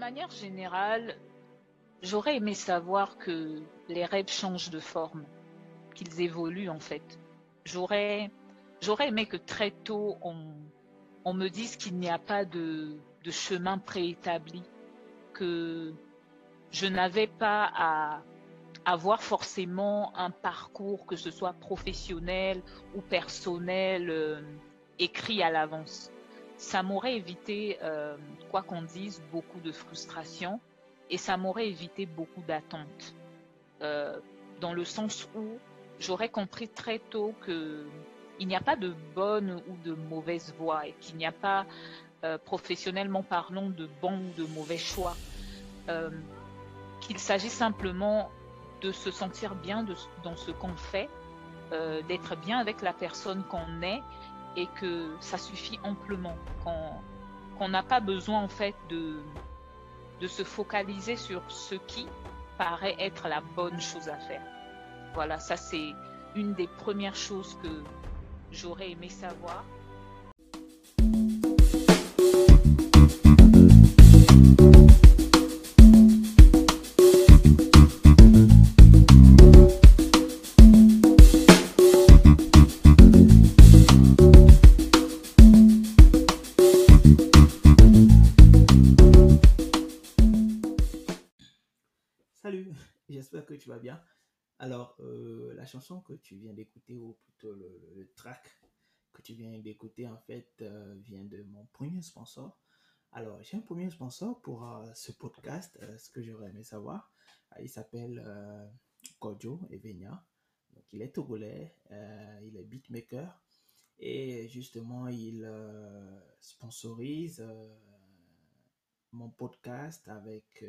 manière générale, j'aurais aimé savoir que les rêves changent de forme, qu'ils évoluent en fait. J'aurais, j'aurais aimé que très tôt on, me dise qu'il n'y a pas de, de chemin préétabli, que je n'avais pas à avoir forcément un parcours, que ce soit professionnel ou personnel, euh, écrit à l'avance. Ça m'aurait évité, euh, quoi qu'on dise, beaucoup de frustration et ça m'aurait évité beaucoup d'attentes. Euh, dans le sens où j'aurais compris très tôt que il n'y a pas de bonne ou de mauvaise voie et qu'il n'y a pas, euh, professionnellement parlant, de bon ou de mauvais choix. Qu'il s'agit simplement de se sentir bien dans ce qu'on fait, d'être bien avec la personne qu'on est et que ça suffit amplement, qu'on n'a pas besoin en fait de, de se focaliser sur ce qui paraît être la bonne chose à faire. Voilà, ça c'est une des premières choses que j'aurais aimé savoir. Bien. Alors, euh, la chanson que tu viens d'écouter, ou plutôt le, track que tu viens d'écouter, en fait, euh, vient de mon premier sponsor. Alors, j'ai un premier sponsor pour euh, ce podcast, ce que j'aurais aimé savoir. Il s'appelle Kojo Evenia. Donc, il est togolais, il est beatmaker et justement, il sponsorise mon podcast avec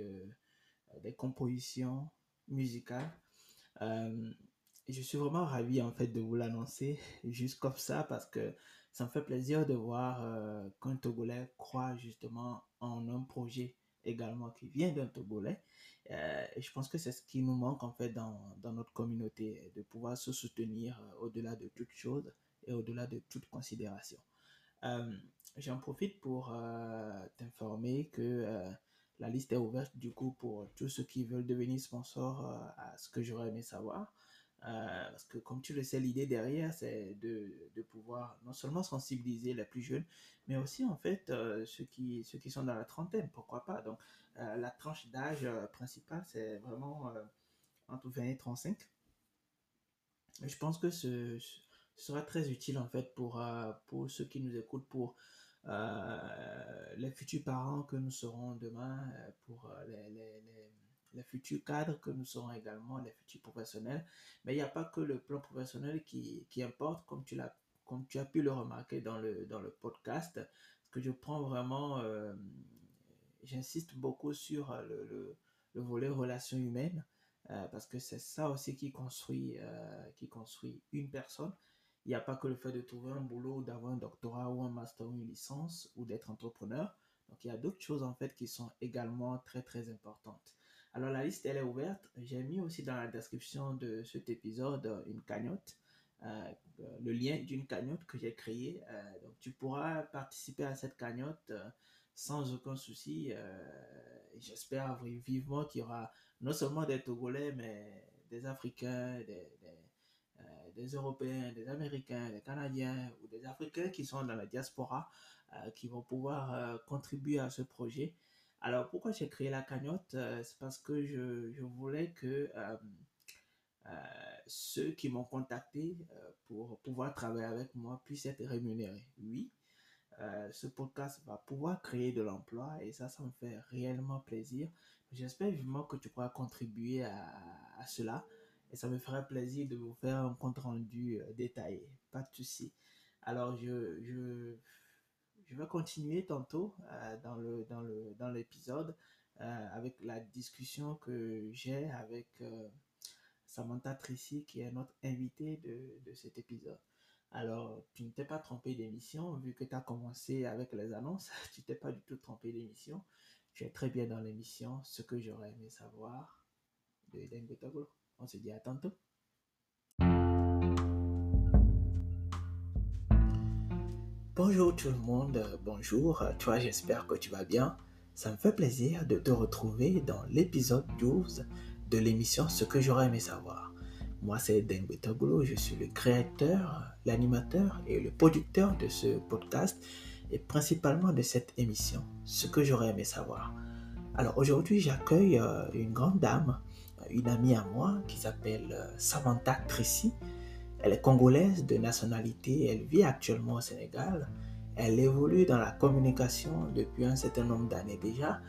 des compositions musicales. Euh, je suis vraiment ravi en fait de vous l'annoncer juste comme ça parce que ça me fait plaisir de voir euh, qu'un Togolais croit justement en un projet également qui vient d'un Togolais. Euh, et je pense que c'est ce qui nous manque en fait dans, dans notre communauté, de pouvoir se soutenir euh, au-delà de toute chose et au-delà de toute considération. J'en profite pour t'informer que la liste est ouverte du coup pour tous ceux qui veulent devenir sponsors euh, à ce que j'aurais aimé savoir. Euh, parce que comme tu le sais, l'idée derrière, c'est de, pouvoir non seulement sensibiliser les plus jeunes, mais aussi en fait euh, ceux, qui, ceux qui sont dans la trentaine, pourquoi pas. Donc la tranche d'âge principale, c'est vraiment entre 20 et 35. Et je pense que ce, ce sera très utile en fait pour, pour ceux qui nous écoutent, pour les futurs parents que nous serons demain, euh, pour euh, les, les, futurs cadres que nous serons également, les futurs professionnels. Mais il n'y a pas que le plan professionnel qui, qui importe, comme tu l'as comme tu as pu le remarquer dans le, dans le podcast, que je prends vraiment, euh, j'insiste beaucoup sur euh, le, le, le volet relations humaines, euh, parce que c'est ça aussi qui construit, euh, qui construit une personne. Il n'y a pas que le fait de trouver un boulot, d'avoir un doctorat ou un master ou une licence ou d'être entrepreneur. Donc il y a d'autres choses en fait qui sont également très très importantes. Alors la liste elle est ouverte. J'ai mis aussi dans la description de cet épisode une cagnotte, euh, euh, le lien d'une cagnotte que j'ai créée. Euh, donc tu pourras participer à cette cagnotte sans aucun souci. J'espère vivement qu'il y aura non seulement des Togolais, mais des Africains, des, des Européens, des Américains, des Canadiens ou des Africains qui sont dans la diaspora euh, qui vont pouvoir euh, contribuer à ce projet. Alors pourquoi j'ai créé la cagnotte Euh, C'est parce que je, je voulais que ceux qui m'ont contacté pour pouvoir travailler avec moi puissent être rémunérés. Oui, ce podcast va pouvoir créer de l'emploi et ça, ça me fait réellement plaisir. J'espère vivement que tu pourras contribuer à, à cela et ça me ferait plaisir de vous faire un compte rendu euh, détaillé. Pas de souci. Alors, je, je, je vais continuer tantôt euh, dans le, dans le, dans l'épisode euh, avec la discussion que j'ai avec Samantha Tracy qui est notre invitée de, de cet épisode. Alors, tu ne t'es pas trompé d'émission, vu que tu as commencé avec les annonces, tu t'es pas du tout trompé d'émission. Tu es très bien dans l'émission, ce que j'aurais aimé savoir de Dengue Togolo. On se dit à tantôt. Bonjour tout le monde, bonjour. Toi, j'espère que tu vas bien. Ça me fait plaisir de te retrouver dans l'épisode 12 de l'émission Ce que j'aurais aimé savoir. Moi, c'est Dengue Tagolo, je suis le créateur, l'animateur et le producteur de ce podcast et principalement de cette émission Ce que j'aurais aimé savoir. Alors aujourd'hui, j'accueille euh, une grande dame, une amie à moi qui s'appelle euh, Samantha Tracy. Elle est congolaise de nationalité, elle vit actuellement au Sénégal. Elle évolue dans la communication depuis un certain nombre d'années déjà.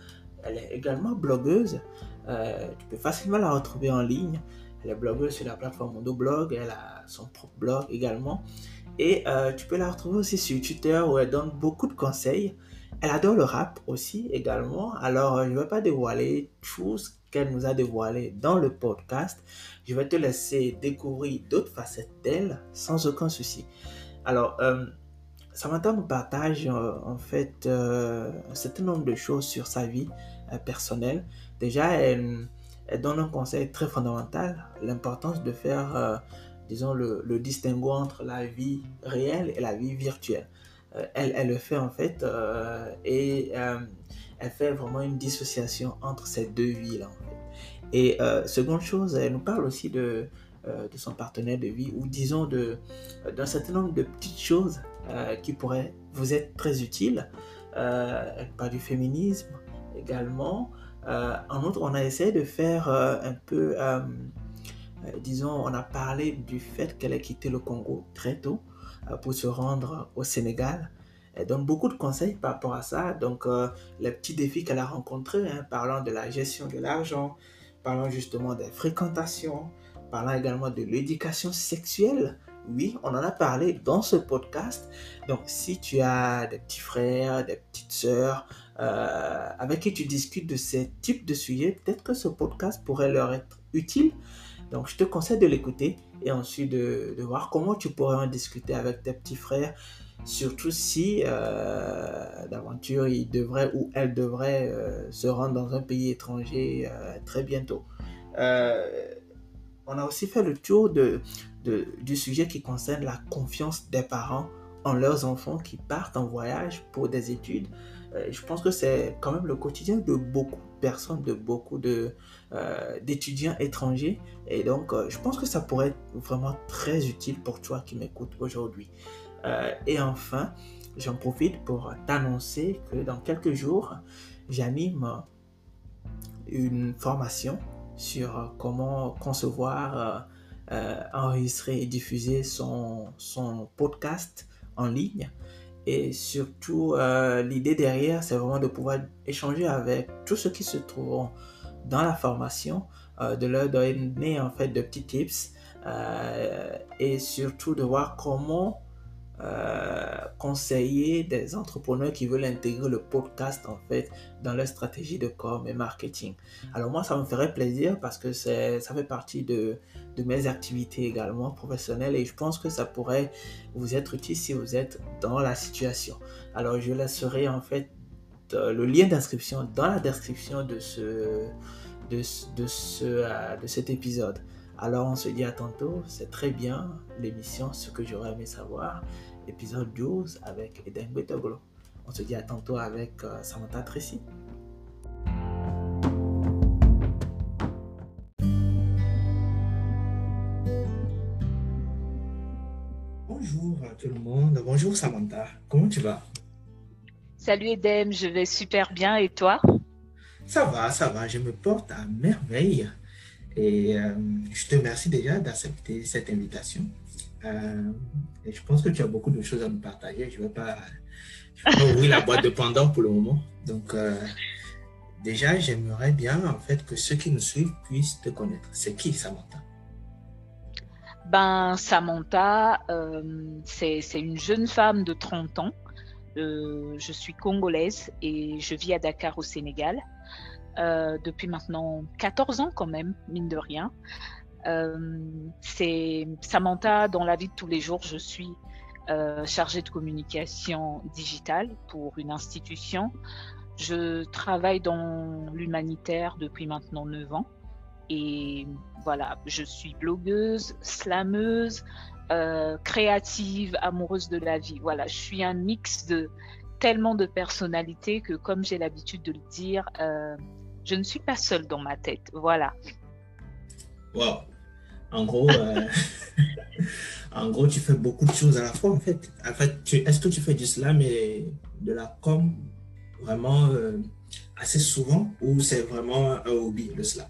Elle est également blogueuse. Euh, tu peux facilement la retrouver en ligne. Elle est blogueuse sur la plateforme Mondoblog. Elle a son propre blog également. Et euh, tu peux la retrouver aussi sur Twitter où elle donne beaucoup de conseils. Elle adore le rap aussi également. Alors, euh, je ne vais pas dévoiler tout ce qu'elle nous a dévoilé dans le podcast. Je vais te laisser découvrir d'autres facettes d'elle sans aucun souci. Alors, euh, Samantha nous partage euh, en fait un certain nombre de choses sur sa vie personnelle. Déjà, elle, donne un conseil très fondamental, l'importance de faire disons, le, le, distinguo entre la vie réelle et la vie virtuelle. Euh, elle, elle le fait en fait euh, et euh, elle fait vraiment une dissociation entre ces deux vies-là. Et seconde chose, elle nous parle aussi de, de son partenaire de vie ou disons d'un certain nombre de petites choses qui pourraient vous être très utiles. elle parle du féminisme également. en outre, on a essayé de faire un peu euh, disons, on a parlé du fait qu'elle ait quitté le Congo très tôt euh, pour se rendre au Sénégal. Elle donne beaucoup de conseils par rapport à ça. Donc, euh, les petits défis qu'elle a rencontrés, hein, parlant de la gestion de l'argent, parlant justement des fréquentations, parlant également de l'éducation sexuelle. Oui, on en a parlé dans ce podcast. Donc, si tu as des petits frères, des petites sœurs, avec qui tu discutes de ces types de sujets, peut-être que ce podcast pourrait leur être utile. Donc, je te conseille de l'écouter et ensuite de, voir comment tu pourrais en discuter avec tes petits frères, surtout si euh, d'aventure il devrait ou elle devrait euh, se rendre dans un pays étranger euh, très bientôt. on a aussi fait le tour de, du sujet qui concerne la confiance des parents en leurs enfants qui partent en voyage pour des études. je pense que c'est quand même le quotidien de beaucoup de personnes, de beaucoup d'étudiants étrangers. Et donc, je pense que ça pourrait être vraiment très utile pour toi qui m'écoutes aujourd'hui. Euh, et enfin, j'en profite pour t'annoncer que dans quelques jours, j'anime une formation sur comment concevoir, enregistrer et diffuser son, son podcast en ligne. Et surtout, l'idée derrière, c'est vraiment de pouvoir échanger avec tous ceux qui se trouveront dans la formation, euh, de leur donner en fait de petits tips euh, et surtout de voir comment euh, conseiller des entrepreneurs qui veulent intégrer le podcast en fait dans leur stratégie de com et marketing. Alors moi, ça me ferait plaisir parce que ça fait partie de, de, mes activités également professionnelles et je pense que ça pourrait vous être utile si vous êtes dans la situation. Alors je laisserai en fait euh, le lien d'inscription dans la description de, ce, de, ce, euh, de cet épisode. Alors on se dit à tantôt, c'est très bien l'émission Ce que j'aurais aimé savoir, épisode 12 avec Eden Betoglo. On se dit à tantôt avec euh, Samantha Tracy. Bonjour à tout le monde, bonjour Samantha, comment tu vas? Salut Edem, je vais super bien et toi? Ça va, ça va, je me porte à merveille. Et euh, je te remercie déjà d'accepter cette invitation. Euh, et je pense que tu as beaucoup de choses à me partager. Je ne vais pas, ouvrir la boîte de Pandore pour le moment. Donc, euh, déjà, j'aimerais bien en fait que ceux qui nous suivent puissent te connaître. C'est qui Samantha? Ben, Samantha, c'est une jeune femme de 30 ans euh, je suis congolaise et je vis à Dakar au Sénégal euh, depuis maintenant 14 ans quand même, mine de rien. Euh, c'est Samantha, dans la vie de tous les jours, je suis chargée de communication digitale pour une institution. Je travaille dans l'humanitaire depuis maintenant 9 ans. Et voilà, je suis blogueuse, slameuse, euh, créative, amoureuse de la vie. Voilà, je suis un mix de tellement de personnalités que, comme j'ai l'habitude de le dire, euh, je ne suis pas seule dans ma tête. Voilà. Wow. En gros, euh, en gros, tu fais beaucoup de choses à la fois, en fait. En fait, est-ce que tu fais du slam et de la com vraiment euh, assez souvent ou c'est vraiment un hobby, le slam,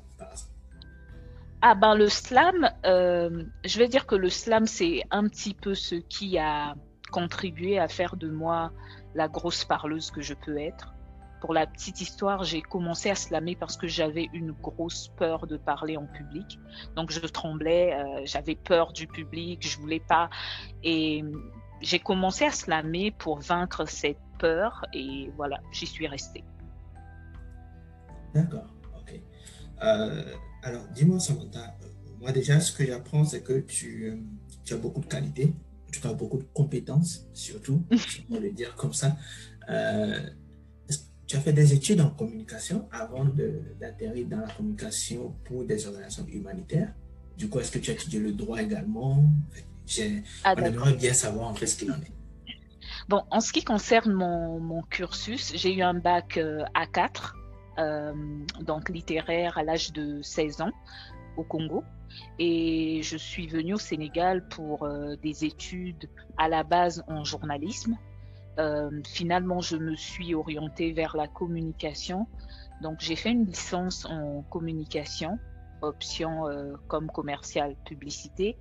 ah ben le slam, je vais dire que le slam, c'est un petit peu ce qui a contribué à faire de moi la grosse parleuse que je peux être. Pour la petite histoire, j'ai commencé à slammer parce que j'avais une grosse peur de parler en public. Donc je tremblais, euh, j'avais peur du public, je voulais pas. Et j'ai commencé à slammer pour vaincre cette peur et voilà, j'y suis restée. D'accord, ok. Euh, alors dis-moi Samantha, euh, moi déjà ce que j'apprends c'est que tu, tu as beaucoup de qualités tu as beaucoup de compétences, surtout, on le dire comme ça. Euh, tu as fait des études en communication avant d'atterrir dans la communication pour des organisations humanitaires. Du coup, est-ce que tu as étudié le droit également? Ah, On aimerait bien savoir en fait ce qu'il en est. Bon, en ce qui concerne mon, mon cursus, j'ai eu un bac euh, A4, euh, donc littéraire à l'âge de 16 ans au Congo. Et je suis venue au Sénégal pour euh, des études à la base en journalisme. Euh, finalement, je me suis orientée vers la communication. Donc, j'ai fait une licence en communication, option euh, comme commercial publicité.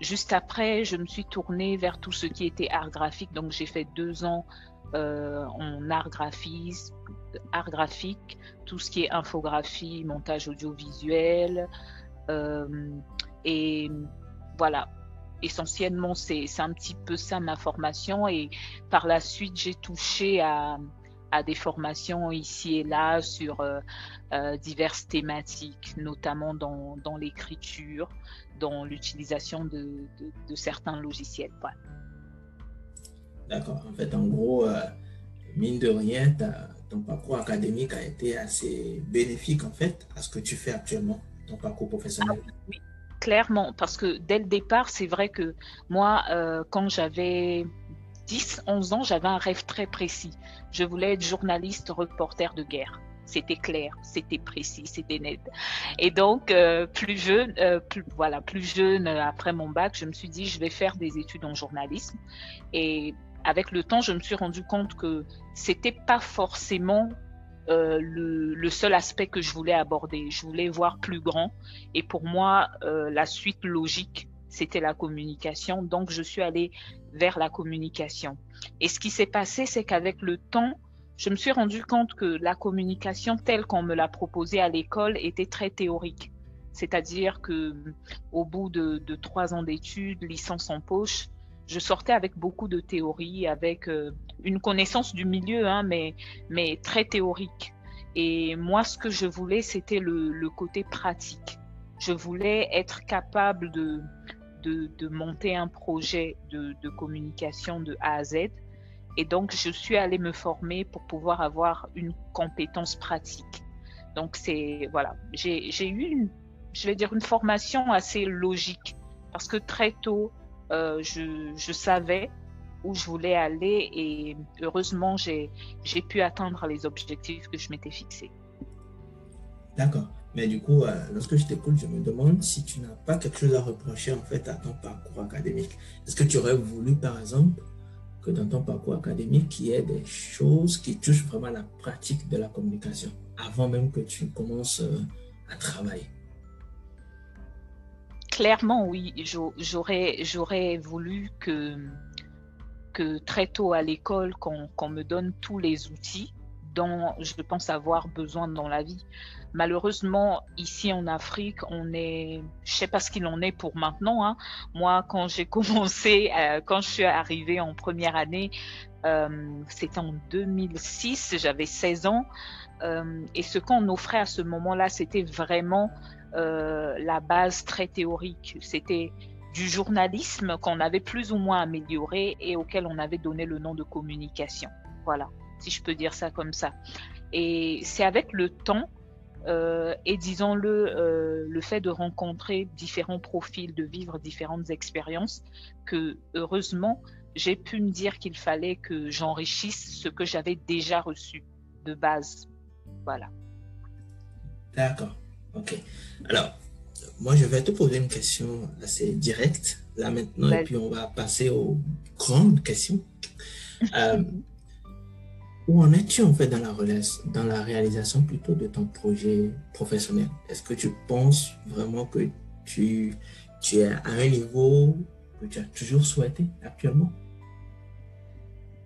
juste après, je me suis tournée vers tout ce qui était art graphique. Donc, j'ai fait deux ans en art, graphisme, art graphique, tout ce qui est infographie, montage audiovisuel. Euh, et voilà, essentiellement, c'est un petit peu ça ma formation. Et par la suite, j'ai touché à, à, des formations ici et là sur euh, euh, diverses thématiques, notamment dans, dans l'écriture, dans l'utilisation de, de, certains logiciels. D'accord. En fait, en gros, mine de rien, ton parcours académique a été assez bénéfique en fait à ce que tu fais actuellement, ton parcours professionnel. Ah oui, clairement, parce que dès le départ, c'est vrai que moi, euh, quand j'avais 10, 11 ans, j'avais un rêve très précis. Je voulais être journaliste, reporter de guerre. C'était clair, c'était précis, c'était net. Et donc, euh, plus jeune, euh, voilà, plus jeune, après mon bac, je me suis dit, je vais faire des études en journalisme. Et avec le temps, je me suis rendu compte que c'était pas forcément euh, le, seul aspect que je voulais aborder. Je voulais voir plus grand. Et pour moi, euh, la suite logique, c'était la communication. Donc, je suis allée vers la communication. Et ce qui s'est passé, c'est qu'avec le temps, je me suis rendu compte que la communication telle qu'on me l'a proposée à l'école était très théorique. C'est-à-dire que au bout de, de trois ans d'études, licence en poche, je sortais avec beaucoup de théories, avec euh, une connaissance du milieu, hein, mais, très théorique. Et moi, ce que je voulais, c'était le, côté pratique. Je voulais être capable de, monter un projet de, communication de A à Z. Et donc, je suis allée me former pour pouvoir avoir une compétence pratique. Donc, c'est, voilà, j'ai eu je vais dire, une formation assez logique parce que très tôt, euh, je, savais où je voulais aller et heureusement, j'ai pu atteindre les objectifs que je m'étais fixés. D'accord. Mais du coup, euh, lorsque je t'écoute, je me demande si tu n'as pas quelque chose à reprocher en fait à ton parcours académique. Est-ce que tu aurais voulu, par exemple, que dans ton parcours académique, il y ait des choses qui touchent vraiment la pratique de la communication avant même que tu commences euh, à travailler? Clairement, oui, j'aurais, voulu que, très tôt à l'école, qu'on me donne tous les outils dont je pense avoir besoin dans la vie. Malheureusement, ici en Afrique, on est, je sais pas ce qu'il en est pour maintenant. Hein. Moi, quand j'ai commencé, euh, quand je suis arrivée en première année, euh, c'était en 2006, j'avais 16 ans. Euh, et ce qu'on offrait à ce moment-là, c'était vraiment la base très théorique. C'était du journalisme qu'on avait plus ou moins amélioré et auquel on avait donné le nom de communication. Voilà, si je peux dire ça comme ça. Et c'est avec le temps euh, et disons-le, euh, le fait de rencontrer différents profils, de vivre différentes expériences, que heureusement, j'ai pu me dire qu'il fallait que j'enrichisse ce que j'avais déjà reçu de base. Voilà. D'accord. OK. Alors, moi, je vais te poser une question assez directe, là maintenant, et puis on va passer aux grandes questions. Euh, où en es-tu en fait dans la, dans la réalisation plutôt de ton projet professionnel? Est-ce que tu penses vraiment que tu, tu es à un niveau que tu as toujours souhaité actuellement?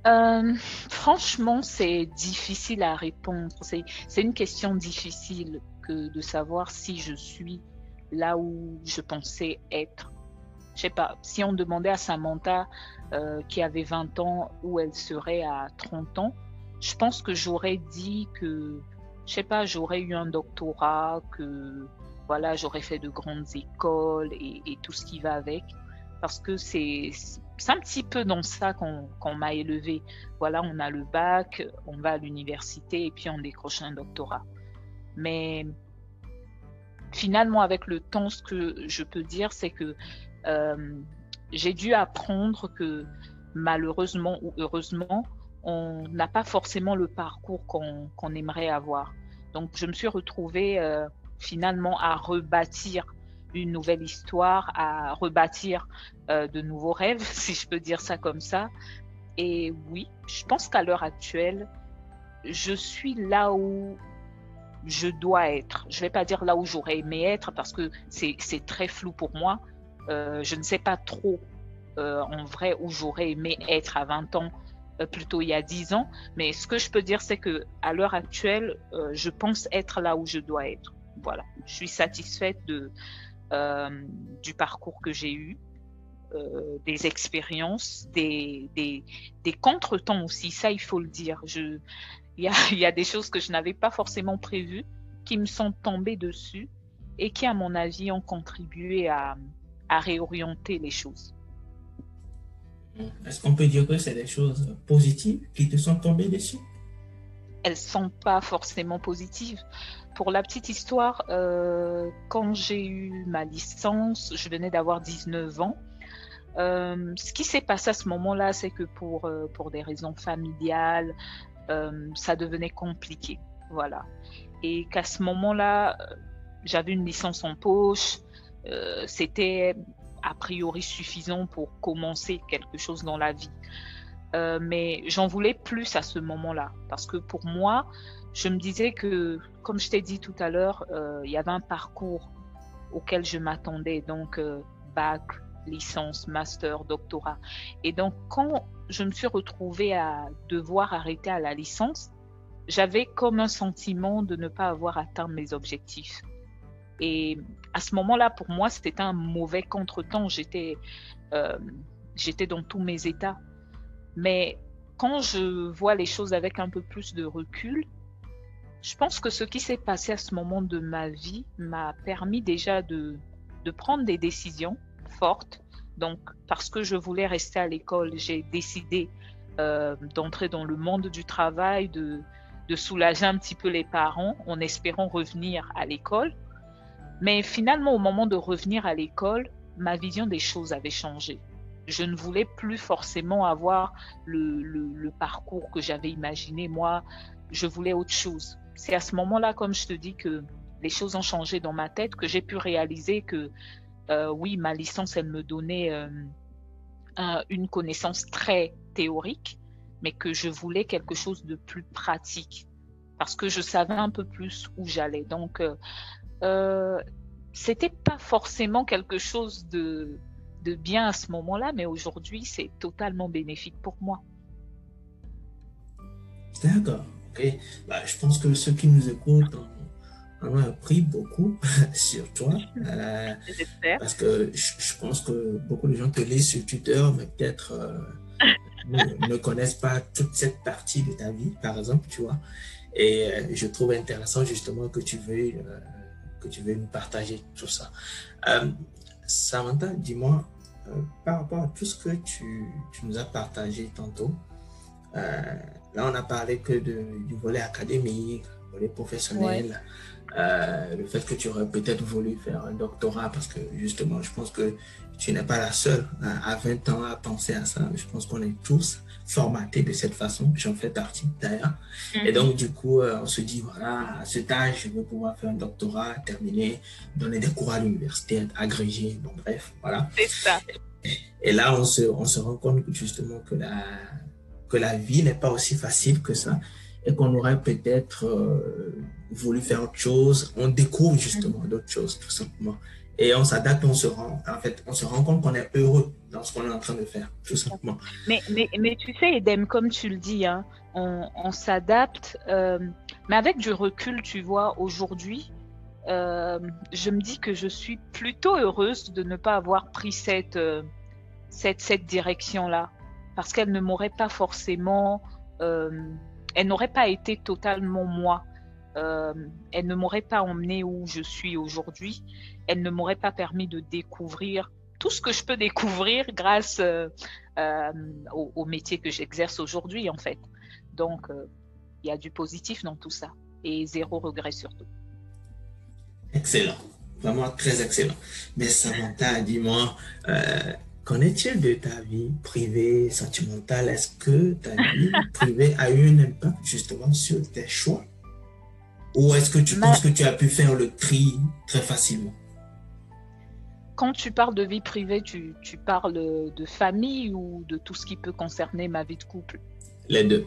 Euh, franchement, c'est difficile à répondre. C'est une question difficile que de savoir si je suis là où je pensais être. Je sais pas, si on demandait à Samantha euh, qui avait 20 ans où elle serait à 30 ans, je pense que j'aurais dit que, je sais pas, j'aurais eu un doctorat, que voilà, j'aurais fait de grandes écoles et, tout ce qui va avec parce que c'est un petit peu dans ça qu'on m'a élevé. Voilà, on a le bac, on va à l'université et puis on décroche un doctorat. Mais finalement, avec le temps, ce que je peux dire, c'est que euh, j'ai dû apprendre que malheureusement ou heureusement, on n'a pas forcément le parcours qu'on aimerait avoir. Donc, je me suis retrouvée euh, finalement à rebâtir une nouvelle histoire, à rebâtir euh, de nouveaux rêves, si je peux dire ça comme ça. Et oui, je pense qu'à l'heure actuelle, je suis là où je dois être. Je ne vais pas dire là où j'aurais aimé être parce que c'est très flou pour moi. Euh, je ne sais pas trop euh, en vrai où j'aurais aimé être à 20 ans, plutôt il y a 10 ans. Mais ce que je peux dire, c'est que à l'heure actuelle, je pense être là où je dois être. Voilà, je suis satisfaite de, euh, du parcours que j'ai eu, euh, des expériences, des, des, des contretemps aussi, ça il faut le dire. Je, il, y a, il y a des choses que je n'avais pas forcément prévues qui me sont tombées dessus et qui, à mon avis, ont contribué à, à réorienter les choses. Est-ce qu'on peut dire que c'est des choses positives qui te sont tombées dessus? Elles ne sont pas forcément positives pour la petite histoire, euh, quand j'ai eu ma licence, je venais d'avoir 19 ans. Euh, ce qui s'est passé à ce moment-là, c'est que pour, euh, pour des raisons familiales, ça devenait compliqué. Voilà. Et qu'à ce moment-là, j'avais une licence en poche. C'était a priori suffisant pour commencer quelque chose dans la vie. mais j'en voulais plus à ce moment-là. Parce que pour moi, je me disais que, comme je t'ai dit tout à l'heure, euh, il y avait un parcours auquel je m'attendais, donc euh, bac, licence, master, doctorat. Et donc, quand je me suis retrouvée à devoir arrêter à la licence, j'avais comme un sentiment de ne pas avoir atteint mes objectifs. Et à ce moment-là, pour moi, c'était un mauvais contretemps. J'étais, euh, j'étais dans tous mes états. Mais quand je vois les choses avec un peu plus de recul, je pense que ce qui s'est passé à ce moment de ma vie m'a permis déjà de, de prendre des décisions fortes. Donc, parce que je voulais rester à l'école, j'ai décidé euh, d'entrer dans le monde du travail, de, de soulager un petit peu les parents en espérant revenir à l'école. Mais finalement, au moment de revenir à l'école, ma vision des choses avait changé. Je ne voulais plus forcément avoir le, le parcours que j'avais imaginé. Moi, je voulais autre chose c'est à ce moment-là, comme je te dis, que les choses ont changé dans ma tête, que j'ai pu réaliser que euh, oui, ma licence, elle me donnait euh, une connaissance très théorique, mais que je voulais quelque chose de plus pratique parce que je savais un peu plus où j'allais. Donc, euh, euh c'était pas forcément quelque chose de, de bien à ce moment-là, mais aujourd'hui, c'est totalement bénéfique pour moi. D'accord. Bah, je pense que ceux qui nous écoutent ont, appris beaucoup sur toi. Euh, parce que je, pense que beaucoup de gens te lisent sur Twitter, mais peut-être euh, ne, connaissent pas toute cette partie de ta vie, par exemple, tu vois. Et euh, je trouve intéressant justement que tu veux, que tu veux nous partager tout ça. Samantha, dis-moi, par rapport à tout ce que tu, tu nous as partagé tantôt, Là, on a parlé que de, du volet académique, volet professionnel, euh, le fait que tu aurais peut-être voulu faire un doctorat, parce que justement, je pense que tu n'es pas la seule hein, à 20 ans à penser à ça. Je pense qu'on est tous formatés de cette façon. J'en fais partie d'ailleurs. Et mhm. donc, du coup, euh, on se dit, voilà, à cet âge, je veux pouvoir faire un doctorat, terminer, donner des cours à l'université, agrégé, bon, bref, voilà. C'est ça. Et là, on se, on se rend compte justement que la, que la vie n'est pas aussi facile que ça et qu'on aurait peut-être euh, voulu faire autre chose. On découvre justement d'autres choses, tout simplement. Et on s'adapte, on se rend, en fait, on se rend compte qu'on est heureux dans ce qu'on est en train de faire, tout simplement. Mais, mais, mais tu sais, Edem, comme tu le dis, hein, on, on s'adapte, euh, mais avec du recul, tu vois, aujourd'hui, euh, je me dis que je suis plutôt heureuse de ne pas avoir pris cette, cette, cette direction-là, parce qu'elle ne m'aurait pas forcément, elle n'aurait pas été totalement moi. Euh, elle ne m'aurait pas emmené où je suis aujourd'hui. Elle ne m'aurait pas permis de découvrir tout ce que je peux découvrir grâce euh, euh, au, au, métier que j'exerce aujourd'hui, en fait. Donc, il y a du positif dans tout ça et zéro regret surtout. Excellent, vraiment très excellent. Mais Samantha, dis-moi, Qu'en est-il de ta vie privée, sentimentale? Est-ce que ta vie privée a eu un impact justement sur tes choix? Ou est-ce que tu penses que tu as pu faire le tri très facilement? Quand tu parles de vie privée, tu, tu, parles de famille ou de tout ce qui peut concerner ma vie de couple? Les deux.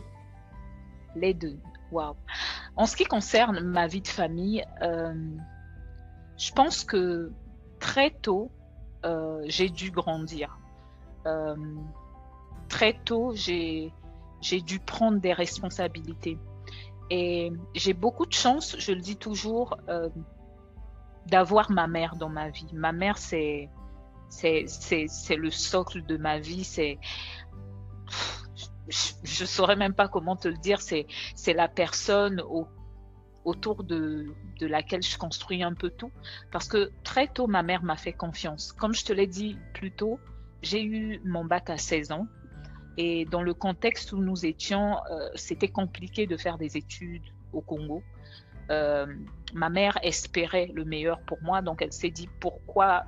Les deux, waouh. En ce qui concerne ma vie de famille, euh, je pense que très tôt, euh, j'ai dû grandir. Euh, très tôt, j'ai dû prendre des responsabilités. Et j'ai beaucoup de chance, je le dis toujours, euh, d'avoir ma mère dans ma vie. Ma mère, c'est le socle de ma vie. Je ne saurais même pas comment te le dire. C'est la personne au autour de, laquelle je construis un peu tout. Parce que très tôt, ma mère m'a fait confiance. Comme je te l'ai dit plus tôt, j'ai eu mon bac à 16 ans. Et dans le contexte où nous étions, euh, c'était compliqué de faire des études au Congo. Euh, ma mère espérait le meilleur pour moi, donc elle s'est dit pourquoi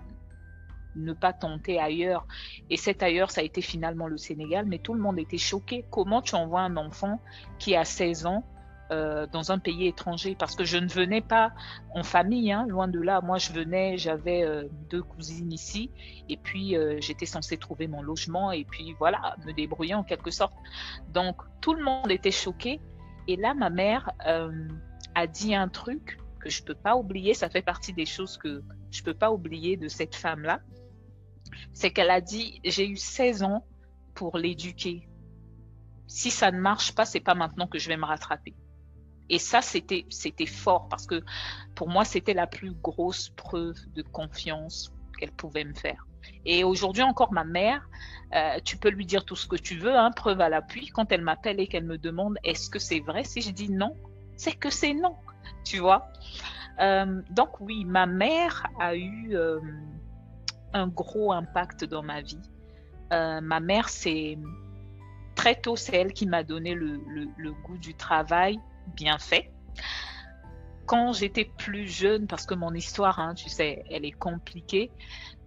ne pas tenter ailleurs? Et cet ailleurs, ça a été finalement le Sénégal, mais tout le monde était choqué. Comment tu envoies un enfant qui a 16 ans euh, dans un pays étranger parce que je ne venais pas en famille, hein, loin de là. Moi, je venais, j'avais euh, deux cousines ici et puis euh, j'étais censée trouver mon logement et puis voilà, me débrouiller en quelque sorte. Donc, tout le monde était choqué. Et là, ma mère a dit un truc que je peux pas oublier. Ça fait partie des choses que je peux pas oublier de cette femme-là. C'est qu'elle a dit, j'ai eu 16 ans pour l'éduquer. Si ça ne marche pas, c'est pas maintenant que je vais me rattraper. Et ça, c'était, fort parce que pour moi, c'était la plus grosse preuve de confiance qu'elle pouvait me faire. Et aujourd'hui encore, ma mère, euh, tu peux lui dire tout ce que tu veux, hein, preuve à l'appui. Quand elle m'appelle et qu'elle me demande est-ce que c'est vrai, si je dis non, c'est que c'est non, tu vois. Euh, donc oui, ma mère a eu euh, un gros impact dans ma vie. Ma mère, c'est très tôt, c'est elle qui m'a donné le goût du travail, bien fait. Quand j'étais plus jeune, parce que mon histoire, hein, tu sais, elle est compliquée,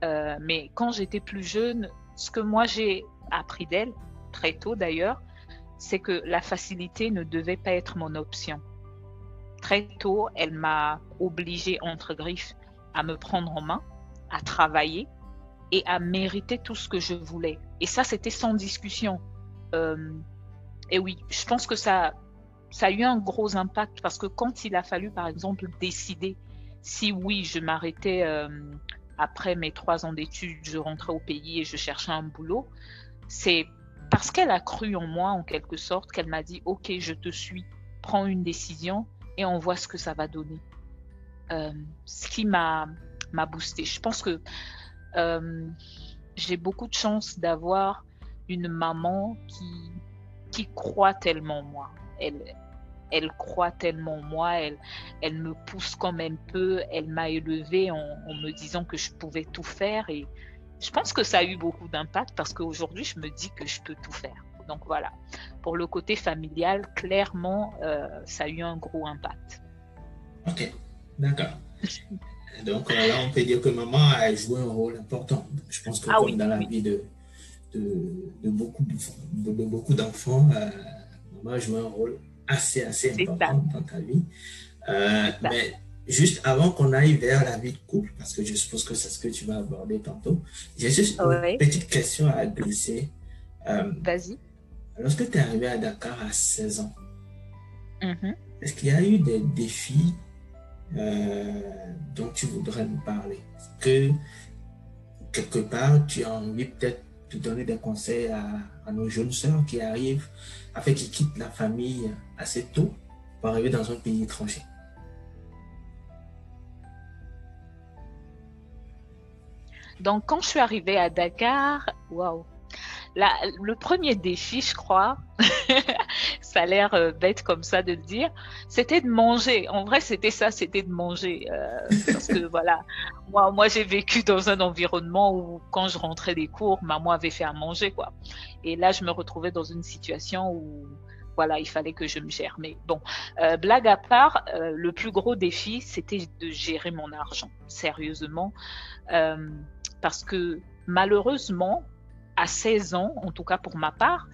euh, mais quand j'étais plus jeune, ce que moi j'ai appris d'elle, très tôt d'ailleurs, c'est que la facilité ne devait pas être mon option. Très tôt, elle m'a obligée, entre griffes, à me prendre en main, à travailler et à mériter tout ce que je voulais. Et ça, c'était sans discussion. Euh, et oui, je pense que ça, ça a eu un gros impact parce que quand il a fallu, par exemple, décider si oui, je m'arrêtais euh, après mes trois ans d'études, je rentrais au pays et je cherchais un boulot, c'est parce qu'elle a cru en moi, en quelque sorte, qu'elle m'a dit, OK, je te suis, prends une décision et on voit ce que ça va donner. Euh, ce qui m'a boosté. Je pense que euh, j'ai beaucoup de chance d'avoir une maman qui, qui croit tellement en moi elle, elle croit tellement en moi, elle, elle me pousse comme elle peut, elle m'a élevée en, me disant que je pouvais tout faire et je pense que ça a eu beaucoup d'impact parce qu'aujourd'hui je me dis que je peux tout faire. Donc voilà, pour le côté familial, clairement, euh, ça a eu un gros impact. Ok, d'accord. Donc là, on peut dire que maman a joué un rôle important. Je pense que ah comme dans la vie de, de, beaucoup, de, beaucoup d'enfants, euh, maman a joué un rôle assez, assez important dans ta vie. Euh, mais juste avant qu'on aille vers la vie de couple, parce que je suppose que c'est ce que tu vas aborder tantôt, j'ai juste une petite question à glisser. Euh, Vas-y. Lorsque tu es arrivé à Dakar à 16 ans, mm-hmm. est-ce qu'il y a eu des défis euh, dont tu voudrais nous parler? Que quelque part, tu as envie peut-être de donner des conseils à, à, nos jeunes sœurs qui arrivent, afin qu'ils quittent la famille assez tôt pour arriver dans un pays étranger. Donc, quand je suis arrivée à Dakar, waouh, le premier défi, je crois, ça a l'air euh, bête comme ça de le dire, c'était de manger. En vrai, c'était ça, c'était de manger. Euh, parce que voilà, moi, moi j'ai vécu dans un environnement où quand je rentrais des cours, maman avait fait à manger, quoi. Et là, je me retrouvais dans une situation où voilà, il fallait que je me gère. Mais bon, euh, blague à part, le plus gros défi, c'était de gérer mon argent, sérieusement. parce que malheureusement, à 16 ans, en tout cas pour ma part,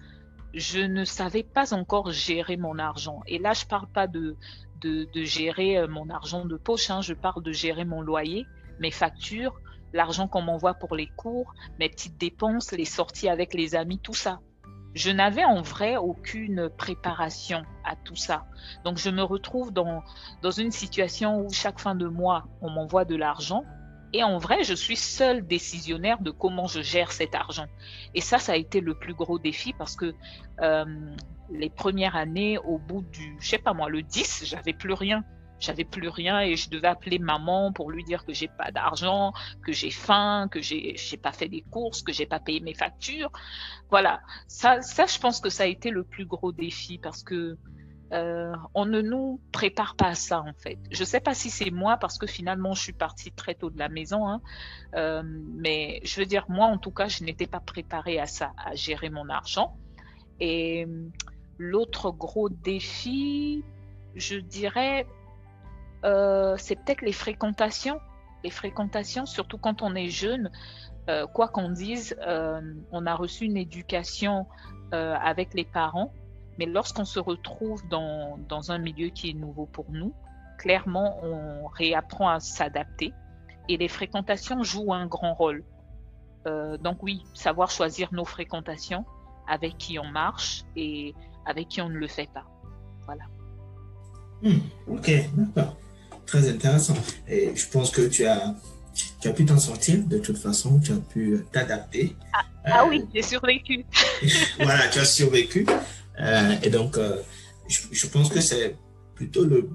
je ne savais pas encore gérer mon argent. Et là, je ne parle pas de, de, gérer euh, mon argent de poche, hein. je parle de gérer mon loyer, mes factures, l'argent qu'on m'envoie pour les cours, mes petites dépenses, les sorties avec les amis, tout ça. Je n'avais en vrai aucune préparation à tout ça. Donc je me retrouve dans, dans une situation où chaque fin de mois, on m'envoie de l'argent et en vrai, je suis seule décisionnaire de comment je gère cet argent. Et ça, ça a été le plus gros défi parce que euh, les premières années, au bout du, je sais pas moi, le 10, j'avais plus rien. J'avais plus rien et je devais appeler maman pour lui dire que j'ai pas d'argent, que j'ai faim, que j'ai j'ai pas fait des courses, que j'ai pas payé mes factures. Voilà. Ça, ça, je pense que ça a été le plus gros défi parce que euh, on ne nous prépare pas à ça en fait. Je ne sais pas si c'est moi parce que finalement je suis partie très tôt de la maison, hein. euh, mais je veux dire moi en tout cas je n'étais pas préparée à ça, à gérer mon argent. Et euh, l'autre gros défi, je dirais, c'est peut-être les fréquentations. Les fréquentations, surtout quand on est jeune, quoi qu'on dise, on a reçu une éducation avec les parents mais lorsqu'on se retrouve dans, dans, un milieu qui est nouveau pour nous, clairement, on réapprend à s'adapter et les fréquentations jouent un grand rôle. Euh, donc oui, savoir choisir nos fréquentations, avec qui on marche et avec qui on ne le fait pas. Voilà. Hmm, ok, d'accord. Très intéressant. Et je pense que tu as, tu as pu t'en sortir de toute façon, tu as pu t'adapter. Ah, ah oui, j'ai survécu. voilà, tu as survécu. Euh, et donc, euh, je, pense que c'est plutôt le,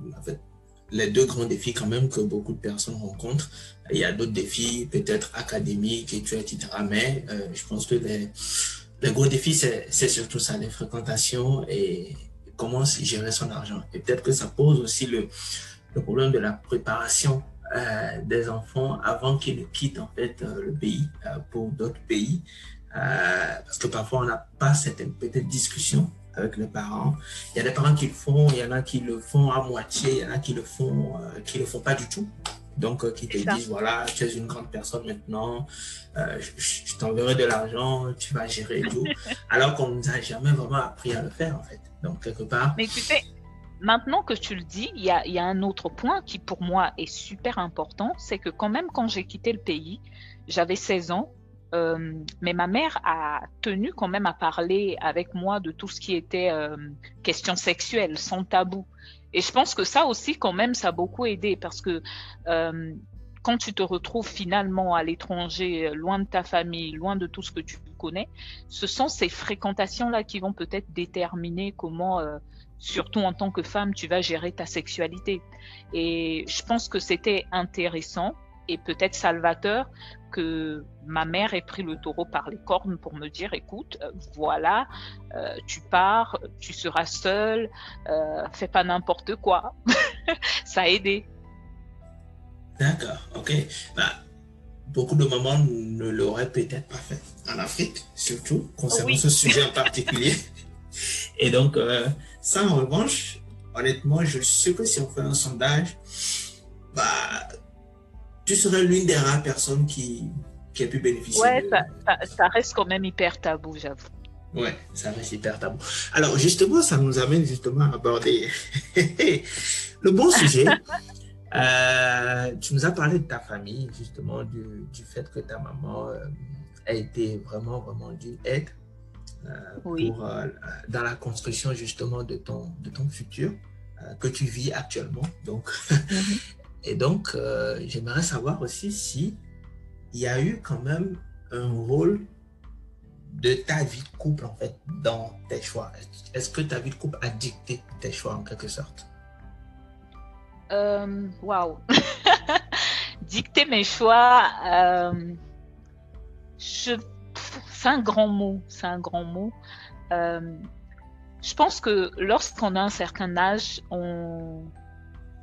les deux grands défis quand même que beaucoup de personnes rencontrent. Il y a d'autres défis, peut-être académiques, et etc. Mais euh, je pense que les, les gros défis, c'est surtout ça, les fréquentations et comment gérer son argent. Et peut-être que ça pose aussi le, le problème de la préparation des enfants avant qu'ils quittent en fait le pays pour d'autres pays. parce que parfois on n'a pas cette peut-être discussion avec les parents. Il y a des parents qui le font, il y en a qui le font à moitié, il y en a qui le font, euh, qui le font pas du tout. Donc, euh, qui te disent, voilà, tu es une grande personne maintenant, euh, je, t'enverrai de l'argent, tu vas gérer et tout. alors qu'on ne nous a jamais vraiment appris à le faire, en fait. Donc, quelque part. Mais tu sais, maintenant que tu le dis, il y a, y a un autre point qui, pour moi, est super important. C'est que quand même, quand j'ai quitté le pays, j'avais 16 ans, euh, mais ma mère a tenu quand même à parler avec moi de tout ce qui était euh, question sexuelle, sans tabou. Et je pense que ça aussi, quand même, ça a beaucoup aidé parce que euh, quand tu te retrouves finalement à l'étranger, loin de ta famille, loin de tout ce que tu connais, ce sont ces fréquentations-là qui vont peut-être déterminer comment, surtout en tant que femme, tu vas gérer ta sexualité. Et je pense que c'était intéressant et peut-être salvateur que ma mère ait pris le taureau par les cornes pour me dire écoute, euh, voilà, euh, tu pars, tu seras seule, euh, fais pas n'importe quoi. Ça a aidé. D'accord, ok. Bah, beaucoup de mamans ne l'auraient peut-être pas fait en Afrique, surtout concernant ce sujet en particulier. Et donc, euh, ça, en revanche, honnêtement, je sais que si on fait un sondage, bah, tu serais l'une des rares personnes qui, qui a pu bénéficier. Ouais, ça, reste quand même hyper tabou, j'avoue. Ouais, ça reste hyper tabou. Alors, justement, ça nous amène justement à aborder le bon sujet. Euh, tu nous as parlé de ta famille, justement, du, du fait que ta maman euh, a été vraiment, vraiment d'une aide euh, pour, dans la construction, justement, de ton, de ton futur que tu vis actuellement. Donc, mhm. Et donc, j'aimerais savoir aussi si il y a eu quand même un rôle de ta vie de couple, en fait, dans tes choix. Est-ce que ta vie de couple a dicté tes choix, en quelque sorte? Euh, waouh. Dicter mes choix, euh, c'est un grand mot. C'est un grand mot. Euh, je pense que lorsqu'on a un certain âge, on,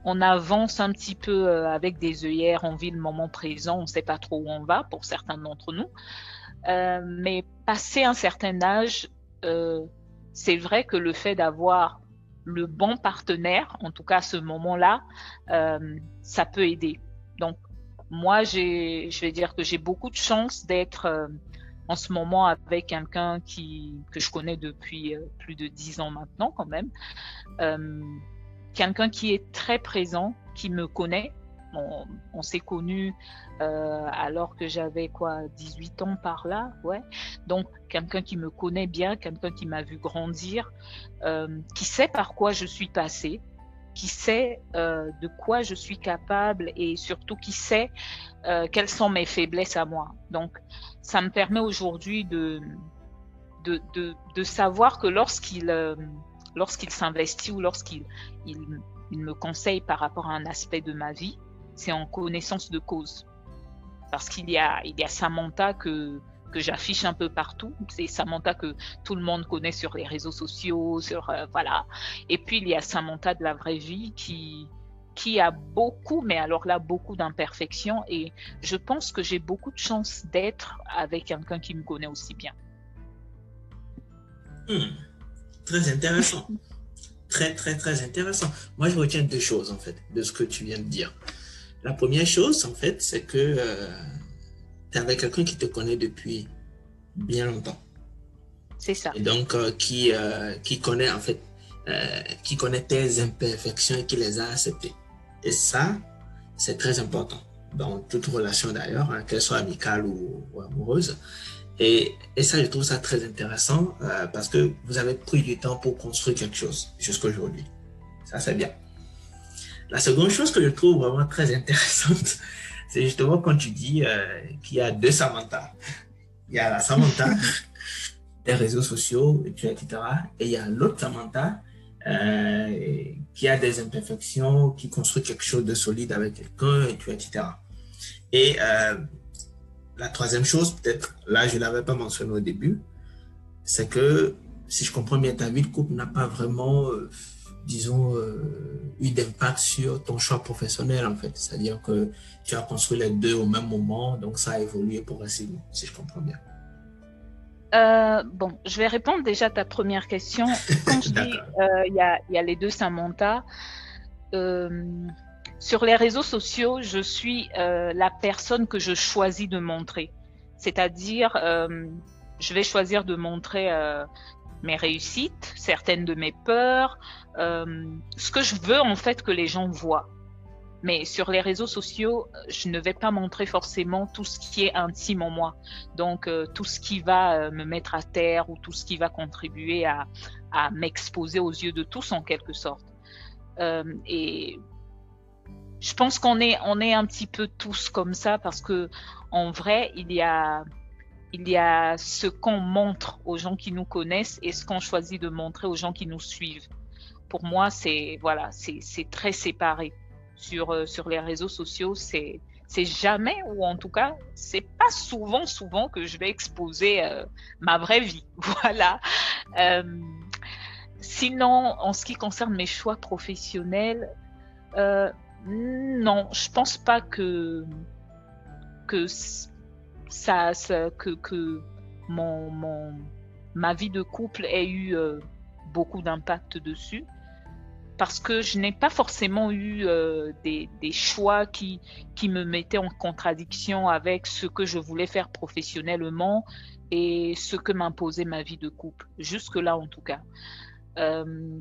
on avance un petit peu avec des œillères, on vit le moment présent, on ne sait pas trop où on va pour certains d'entre nous. mais passer un certain âge, c'est vrai que le fait d'avoir le bon partenaire, en tout cas à ce moment-là, euh, ça peut aider. Donc, moi, je vais dire que j'ai beaucoup de chance d'être euh, en ce moment avec quelqu'un que je connais depuis euh, plus de dix ans maintenant, quand même. Quelqu'un qui est très présent, qui me connaît, on, s'est connus euh, alors que j'avais quoi 18 ans par là, ouais. Donc quelqu'un qui me connaît bien, quelqu'un qui m'a vu grandir, euh, qui sait par quoi je suis passée, qui sait euh, de quoi je suis capable et surtout qui sait quelles sont mes faiblesses à moi. Donc ça me permet aujourd'hui de de, de, savoir que lorsqu'il lorsqu'il s'investit ou lorsqu'il il, me conseille par rapport à un aspect de ma vie, c'est en connaissance de cause. Parce qu'il y a, y a Samantha que, que j'affiche un peu partout. C'est Samantha que tout le monde connaît sur les réseaux sociaux, sur euh, voilà. Et puis il y a Samantha de la vraie vie qui qui a beaucoup, mais alors là beaucoup d'imperfections. Et je pense que j'ai beaucoup de chance d'être avec quelqu'un qui me connaît aussi bien. Hmm. Très intéressant. très très très intéressant. Moi je retiens deux choses en fait de ce que tu viens de dire. La première chose, en fait, c'est que euh, tu es avec quelqu'un qui te connaît depuis bien longtemps. C'est ça. Et donc, euh, qui, euh, qui connaît, en fait, qui connaît tes imperfections et qui les a acceptées. Et ça, c'est très important dans toute relation d'ailleurs, hein, qu'elle soit amicale ou, amoureuse. Et, et, ça, je trouve ça très intéressant parce que vous avez pris du temps pour construire quelque chose jusqu'à aujourd'hui. Ça, c'est bien. La seconde chose que je trouve vraiment très intéressante, c'est justement quand tu dis euh, qu'il y a deux Samantha. Il y a la Samantha des réseaux sociaux, etc. Et il y a l'autre Samantha euh, qui a des imperfections, qui construit quelque chose de solide avec quelqu'un, etc. Et euh, la troisième chose, peut-être, là, je ne l'avais pas mentionné au début, c'est que, si je comprends bien, ta vie de couple n'a pas vraiment disons, euh, eu d'impact sur ton choix professionnel, en fait. C'est-à-dire que tu as construit les deux au même moment, donc ça a évolué progressivement, si je comprends bien. Euh, bon, je vais répondre déjà à ta première question. Quand je dis euh, il y, a, les deux Samantha, sur les réseaux sociaux, je suis la personne que je choisis de montrer. C'est-à-dire, je vais choisir de montrer mes réussites, certaines de mes peurs, euh, ce que je veux en fait que les gens voient. Mais sur les réseaux sociaux, je ne vais pas montrer forcément tout ce qui est intime en moi. Donc euh, tout ce qui va euh, me mettre à terre ou tout ce qui va contribuer à, à m'exposer aux yeux de tous en quelque sorte. et je pense qu'on est, on est un petit peu tous comme ça parce que en vrai, il y a il y a ce qu'on montre aux gens qui nous connaissent et ce qu'on choisit de montrer aux gens qui nous suivent. Pour moi, c'est voilà, c'est très séparé. Sur, euh, sur les réseaux sociaux, c'est c'est jamais, ou en tout cas, c'est pas souvent, souvent que je vais exposer euh, ma vraie vie. Voilà. Euh, sinon, en ce qui concerne mes choix professionnels, non, je pense pas que que ça, que, que mon, mon, ma vie de couple ait eu euh, beaucoup d'impact dessus parce que je n'ai pas forcément eu euh, des, des, choix qui, qui me mettaient en contradiction avec ce que je voulais faire professionnellement et ce que m'imposait ma vie de couple, jusque-là en tout cas. Euh,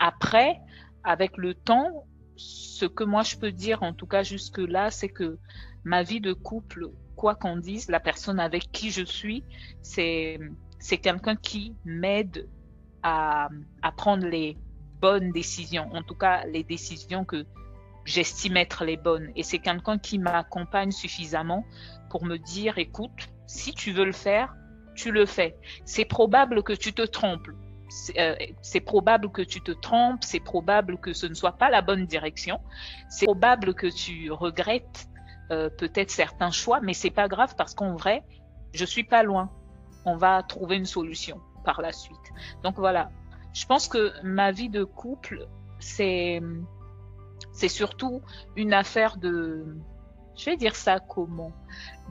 après, avec le temps, ce que moi je peux dire, en tout cas jusque-là, c'est que ma vie de couple, quoi qu'on dise, la personne avec qui je suis, c'est quelqu'un qui m'aide à, à prendre les bonnes décisions, en tout cas les décisions que j'estime être les bonnes. Et c'est quelqu'un qui m'accompagne suffisamment pour me dire, écoute, si tu veux le faire, tu le fais. C'est probable que tu te trompes. Euh, c'est probable que tu te trompes, c'est probable que ce ne soit pas la bonne direction, c'est probable que tu regrettes euh, peut-être certains choix, mais c'est pas grave parce qu'en vrai, je suis pas loin. On va trouver une solution par la suite. Donc voilà, je pense que ma vie de couple, c'est c'est surtout une affaire de, je vais dire ça comment,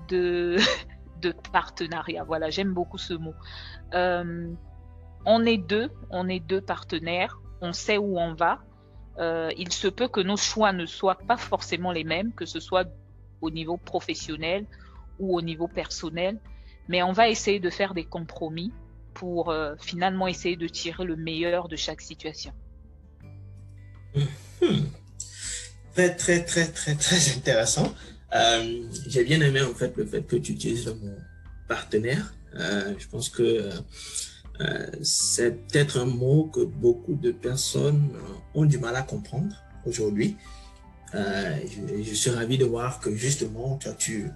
de de partenariat. Voilà, j'aime beaucoup ce mot. Euh, on est deux, on est deux partenaires, on sait où on va. Euh, il se peut que nos choix ne soient pas forcément les mêmes, que ce soit au niveau professionnel ou au niveau personnel, mais on va essayer de faire des compromis pour euh, finalement essayer de tirer le meilleur de chaque situation. Hmm. Très, très, très, très, très intéressant. Euh, j'ai bien aimé en fait le fait que tu utilises le mot partenaire. je pense que c'est peut-être un mot que beaucoup de personnes euh, ont du mal à comprendre aujourd'hui. Euh, je, suis ravi de voir que justement, toi, tu,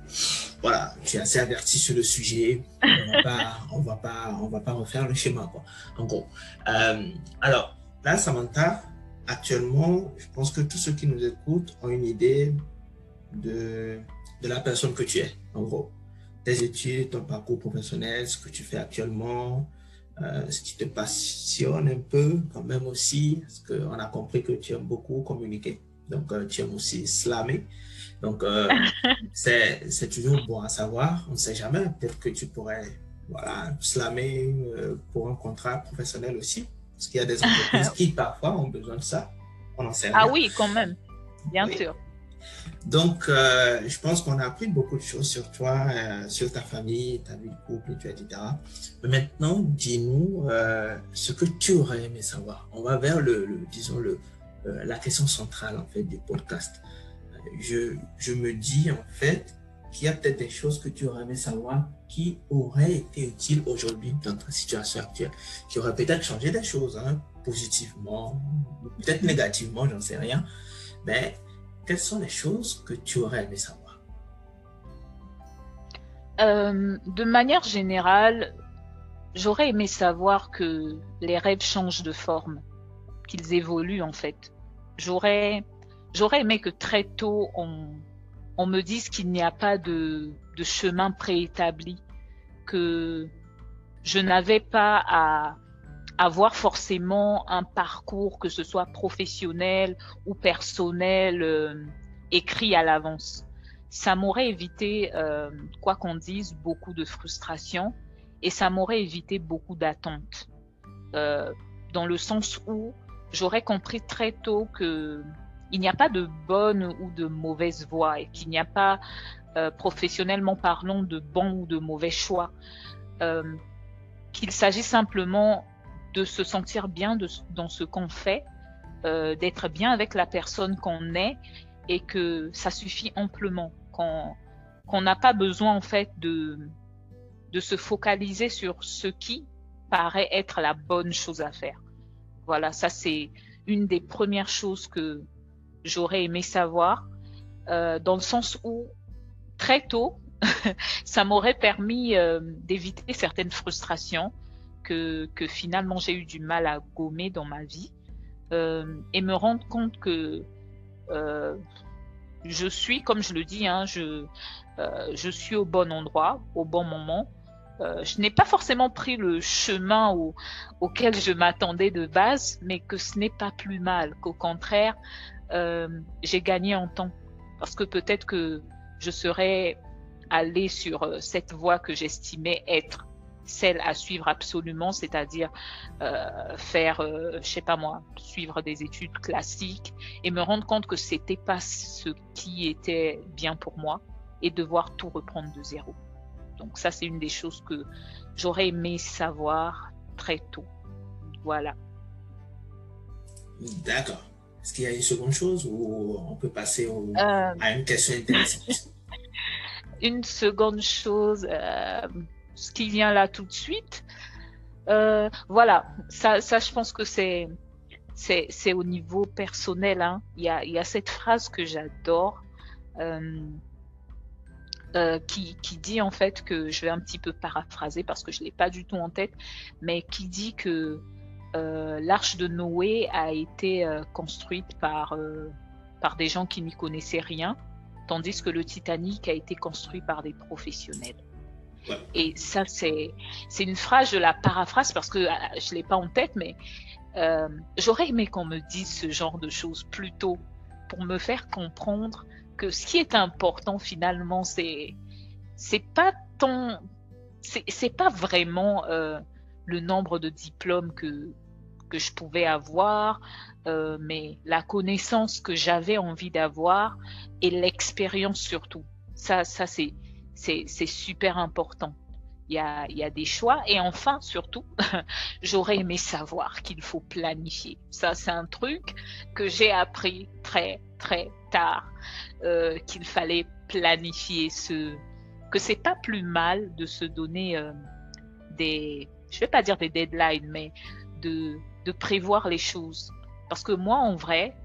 voilà, tu es assez averti sur le sujet. On va pas, on va pas, on va pas refaire le schéma, quoi. En gros. alors, là, Samantha, actuellement, je pense que tous ceux qui nous écoutent ont une idée de, de la personne que tu es, en gros. Tes études, ton parcours professionnel, ce que tu fais actuellement, euh, ce qui te passionne un peu quand même aussi, parce qu'on a compris que tu aimes beaucoup communiquer, donc euh, tu aimes aussi slammer. Donc, euh, c'est toujours bon à savoir. On ne sait jamais. Peut-être que tu pourrais voilà, slammer pour un contrat professionnel aussi. Parce qu'il y a des entreprises qui parfois ont besoin de ça. On en sait rien. Ah oui, quand même. Bien sûr. Donc, euh, je pense qu'on a appris beaucoup de choses sur toi, euh, sur ta famille, ta vie de couple, etc. Maintenant, dis-nous euh, ce que tu aurais aimé savoir. On va vers le, disons le, la question centrale en fait du podcast. Je, je me dis en fait qu'il y a peut-être des choses que tu aurais aimé savoir qui auraient été utiles aujourd'hui dans ta situation actuelle, qui auraient peut-être changé des choses, hein, positivement, peut-être négativement, j'en sais rien. Mais quelles sont les choses que tu aurais aimé savoir? Euh, De manière générale, j'aurais aimé savoir que les rêves changent de forme, qu'ils évoluent en fait. J'aurais, j'aurais aimé que très tôt on, on me dise qu'il n'y a pas de, de chemin préétabli, que je n'avais pas à avoir forcément un parcours, que ce soit professionnel ou personnel, euh, écrit à l'avance. Ça m'aurait évité, euh, quoi qu'on dise, beaucoup de frustration et ça m'aurait évité beaucoup d'attentes. Euh, dans le sens où j'aurais compris très tôt que il n'y a pas de bonne ou de mauvaise voie et qu'il n'y a pas, professionnellement parlant, de bon ou de mauvais choix. qu'il s'agit simplement de se sentir bien dans ce qu'on fait, euh, d'être bien avec la personne qu'on est et que ça suffit amplement, qu'on n'a pas besoin en fait de, de se focaliser sur ce qui paraît être la bonne chose à faire. Voilà, ça c'est une des premières choses que j'aurais aimé savoir, euh, dans le sens où très tôt, ça m'aurait permis euh, d'éviter certaines frustrations, que, finalement j'ai eu du mal à gommer dans ma vie euh, et me rendre compte que euh, je suis, comme je le dis, hein, je, euh, je suis au bon endroit, au bon moment. je n'ai pas forcément pris le chemin auquel je m'attendais de base, mais que ce n'est pas plus mal, qu'au contraire, j'ai gagné en temps. Parce que peut-être que je serais aller sur cette voie que j'estimais être celle à suivre absolument, c'est-à-dire euh, faire, euh, je sais pas moi, suivre des études classiques et me rendre compte que c'était pas ce qui était bien pour moi et devoir tout reprendre de zéro. Donc ça, c'est une des choses que j'aurais aimé savoir très tôt. Voilà. D'accord. Est-ce qu'il y a une seconde chose ou on peut passer euh, à une question intéressante? Une seconde chose, euh, ce qui vient là tout de suite, euh, voilà, ça, je pense que c'est au niveau personnel. Hein. Il, y a, cette phrase que j'adore. qui, qui, dit en fait que je vais un petit peu paraphraser parce que je l'ai pas du tout en tête, mais qui dit que euh, l'arche de Noé a été euh, construite euh, par des gens qui n'y connaissaient rien, tandis que le Titanic a été construit par des professionnels. Et ça, c'est, une phrase, je la paraphrase parce que je ne l'ai pas en tête, mais j'aurais aimé qu'on me dise ce genre de choses plus tôt pour me faire comprendre que ce qui est important finalement, c'est, c'est pas ton, c'est, pas vraiment le nombre de diplômes que, que je pouvais avoir, euh, mais la connaissance que j'avais envie d'avoir et l'expérience surtout. Ça, ça c'est, c'est, super important. Il y, a, des choix. Et enfin, surtout, j'aurais aimé savoir qu'il faut planifier. Ça, c'est un truc que j'ai appris très, très tard, euh, qu'il fallait planifier ce, que c'est pas plus mal de se donner euh, des, je vais pas dire des deadlines, mais de, prévoir les choses. Parce que moi, en vrai,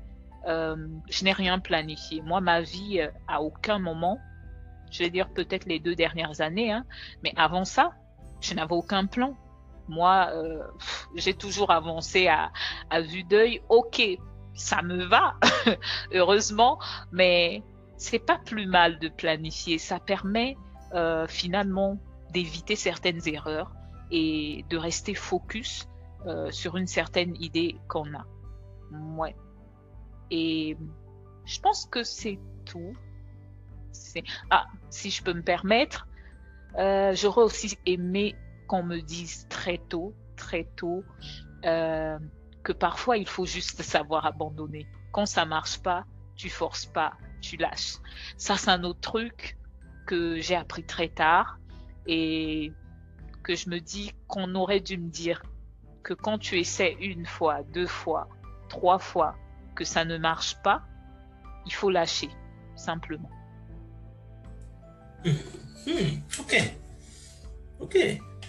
euh, je n'ai rien planifié. Moi, ma vie, à aucun moment, je vais dire peut-être les deux dernières années, hein, mais avant ça, je n'avais aucun plan. Moi, euh, j'ai toujours avancé à, à vue d'œil. Ok, ça me va, heureusement, mais c'est pas plus mal de planifier. Ça permet finalement d'éviter certaines erreurs et de rester focus euh, sur une certaine idée qu'on a. Ouais. Et je pense que c'est tout. Ah, si je peux me permettre, euh, j'aurais aussi aimé qu'on me dise très tôt, très tôt, euh, que parfois il faut juste savoir abandonner. Quand ça marche pas, tu forces pas, tu lâches. Ça, c'est un autre truc que j'ai appris très tard et que je me dis qu'on aurait dû me dire que quand tu essaies une fois, deux fois, trois fois, que ça ne marche pas, il faut lâcher, simplement. Hmm. Hmm. Ok. Ok.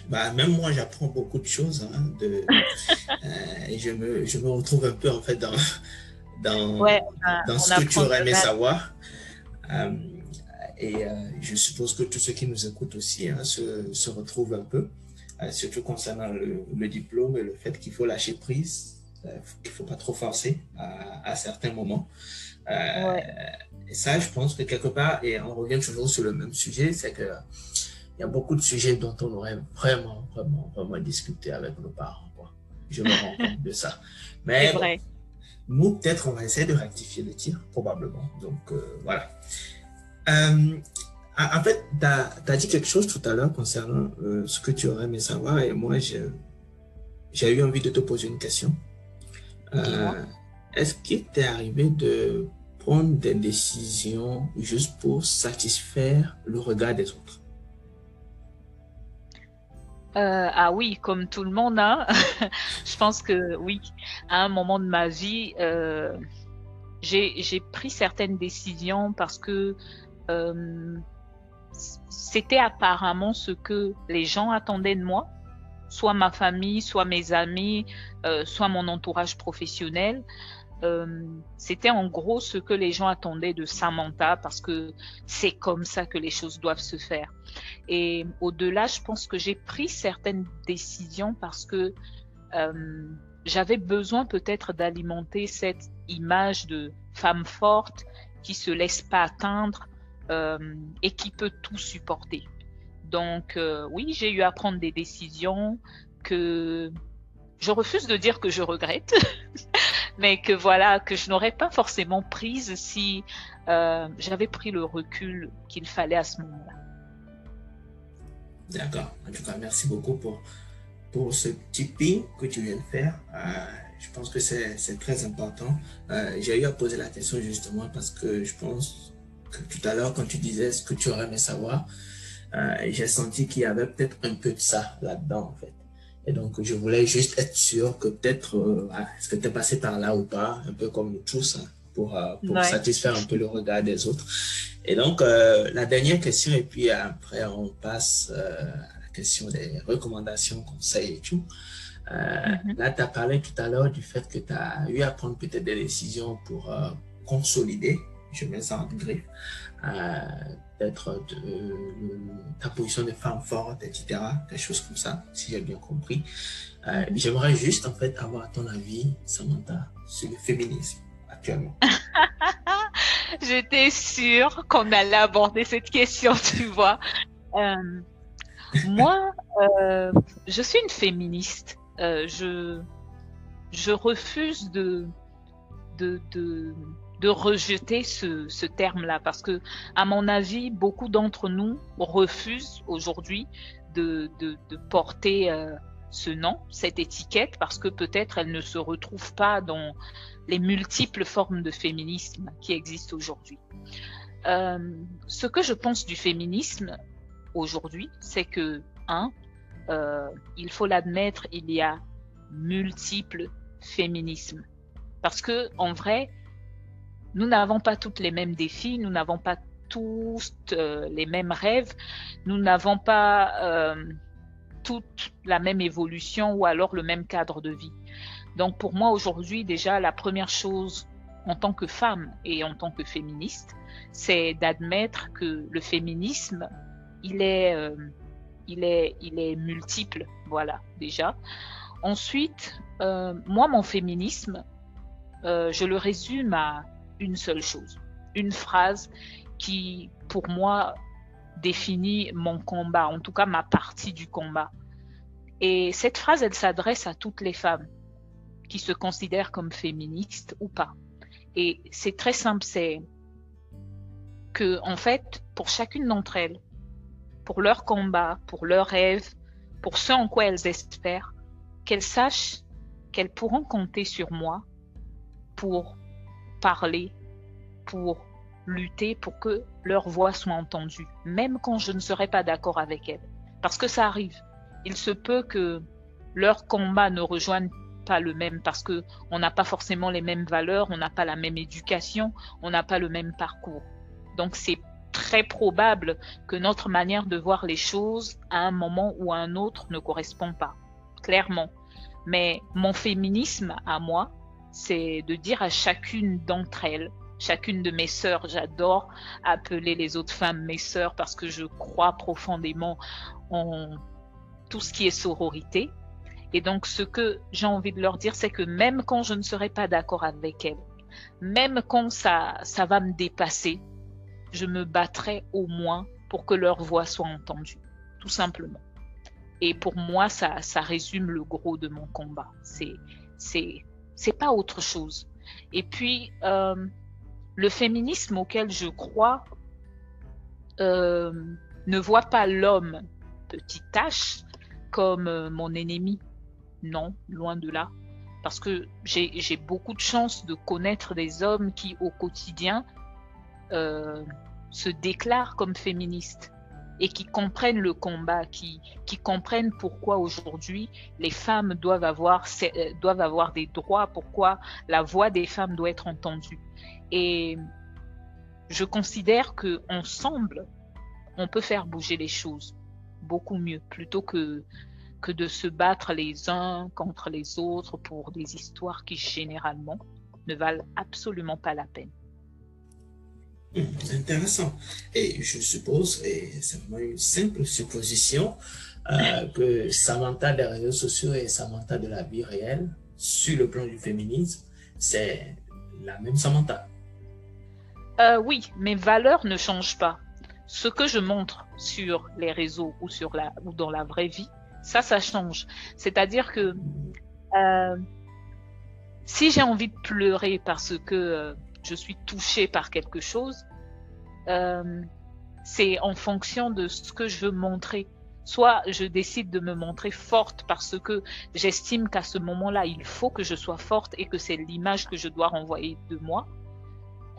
Bah, même moi, j'apprends beaucoup de choses. Hein, de, euh, je, me, je me retrouve un peu en fait dans, dans, dans ce que tu aurais aimé savoir. Euh, et euh, je suppose que tous ceux qui nous écoutent aussi hein, se, se retrouvent un peu. Surtout concernant le, diplôme et le fait qu'il faut lâcher prise, qu'il ne faut pas trop forcer à, certains moments. Et ça, je pense que quelque part, et on revient toujours sur le même sujet, c'est que il y a beaucoup de sujets dont on aurait vraiment, vraiment, vraiment discuté avec nos parents. Je me rends compte de ça. Mais nous, peut-être, on va essayer de rectifier le tir, probablement. Donc, voilà. Ah, en fait, tu as, dit quelque chose tout à l'heure concernant euh, ce que tu aurais aimé savoir et moi, j'ai eu envie de te poser une question. Euh, Est-ce qu'il t'est arrivé de prendre des décisions juste pour satisfaire le regard des autres euh, ah oui, comme tout le monde, hein. je pense que oui, à un moment de ma vie, euh, j'ai pris certaines décisions parce que euh, c'était apparemment ce que les gens attendaient de moi, soit ma famille, soit mes amis, euh, soit mon entourage professionnel. Euh, c'était en gros ce que les gens attendaient de Samantha parce que c'est comme ça que les choses doivent se faire. Et au-delà, je pense que j'ai pris certaines décisions parce que euh, j'avais besoin peut-être d'alimenter cette image de femme forte qui se laisse pas atteindre, euh, et qui peut tout supporter. Donc oui, j'ai eu à prendre des décisions que je refuse de dire que je regrette, mais que voilà, que je n'aurais pas forcément prises si euh, j'avais pris le recul qu'il fallait à ce moment-là. D'accord. En tout cas, merci beaucoup pour, pour ce petit que tu viens de faire. Euh, je pense que c'est très important. Euh, j'ai eu à poser la question justement parce que je pense que tout à l'heure, quand tu disais ce que tu aurais aimé savoir, j'ai senti qu'il y avait peut-être un peu de ça là-dedans, en fait. Et donc, je voulais juste être sûr que peut-être, euh, est-ce que tu es passé par là ou pas, un peu comme nous tous, hein, pour, euh, pour satisfaire un peu le regard des autres. Et donc, euh, la dernière question, et puis après, on passe euh, à la question des recommandations, conseils et tout. Mm-hmm. Là, tu as parlé tout à l'heure du fait que tu as eu à prendre peut-être des décisions pour consolider, je mets ça en griffe, peut-être ta position de femme forte, etc. Des choses comme ça, si j'ai bien compris. Mm-hmm. J'aimerais juste, en fait, avoir ton avis, Samantha, sur le féminisme actuellement. J'étais sûre qu'on allait aborder cette question, tu vois. Euh, moi, euh, je suis une féministe. Euh, je, je refuse de, de, de rejeter ce, ce terme-là parce que, à mon avis, beaucoup d'entre nous refusent aujourd'hui de, de, de, porter ce nom, cette étiquette, parce que peut-être elle ne se retrouve pas dans les multiples formes de féminisme qui existent aujourd'hui. Euh, ce que je pense du féminisme aujourd'hui, c'est que, un, euh, il faut l'admettre, il y a multiples féminismes. Parce que, en vrai, nous n'avons pas toutes les mêmes défis, nous n'avons pas tous euh, les mêmes rêves, nous n'avons pas euh, toute la même évolution ou alors le même cadre de vie. Donc pour moi aujourd'hui déjà la première chose en tant que femme et en tant que féministe, c'est d'admettre que le féminisme, il est, euh, il est, il est multiple, voilà déjà. Ensuite, moi mon féminisme, je le résume à une seule chose, une phrase qui pour moi définit mon combat, en tout cas ma partie du combat. Et cette phrase, elle s'adresse à toutes les femmes qui se considèrent comme féministes ou pas. Et c'est très simple, c'est que, en fait, pour chacune d'entre elles, pour leur combat, pour leurs rêves, pour ce en quoi elles espèrent, qu'elles sachent qu'elles pourront compter sur moi pour parler, pour lutter, pour que leur voix soit entendue, même quand je ne serai pas d'accord avec elles. Parce que ça arrive. Il se peut que leur combat ne rejoigne pas le même parce que on n'a pas forcément les mêmes valeurs, on n'a pas la même éducation, on n'a pas le même parcours. Donc c'est très probable que notre manière de voir les choses à un moment ou à un autre ne correspond pas, clairement. Mais mon féminisme à moi, c'est de dire à chacune d'entre elles, chacune de mes sœurs, j'adore appeler les autres femmes mes sœurs parce que je crois profondément en tout ce qui est sororité, et donc, ce que j'ai envie de leur dire, c'est que même quand je ne serai pas d'accord avec elles, même quand ça, ça va me dépasser, je me battrai au moins pour que leur voix soit entendue, tout simplement. Et pour moi, ça, ça résume le gros de mon combat. C'est, c'est, pas autre chose. Et puis, euh, le féminisme auquel je crois euh, ne voit pas l'homme, petite tâche, comme euh, mon ennemi. Non, loin de là. Parce que j'ai beaucoup de chance de connaître des hommes qui, au quotidien, se déclarent comme féministes et qui comprennent le combat, qui, qui comprennent pourquoi aujourd'hui les femmes doivent avoir, euh, doivent avoir des droits, pourquoi la voix des femmes doit être entendue. Et je considère que ensemble, on peut faire bouger les choses beaucoup mieux, plutôt que que de se battre les uns contre les autres pour des histoires qui généralement ne valent absolument pas la peine. Hmm, intéressant. Et je suppose, et c'est vraiment une simple supposition, euh, que Samantha des réseaux sociaux et Samantha de la vie réelle, sur le plan du féminisme, c'est la même Samantha. Euh, oui, mes valeurs ne changent pas. Ce que je montre sur les réseaux ou, dans la vraie vie, ça, ça change. C'est-à-dire que euh, si j'ai envie de pleurer parce que je suis touchée par quelque chose, euh, c'est en fonction de ce que je veux montrer. Soit je décide de me montrer forte parce que j'estime qu'à ce moment-là, il faut que je sois forte et que c'est l'image que je dois renvoyer de moi.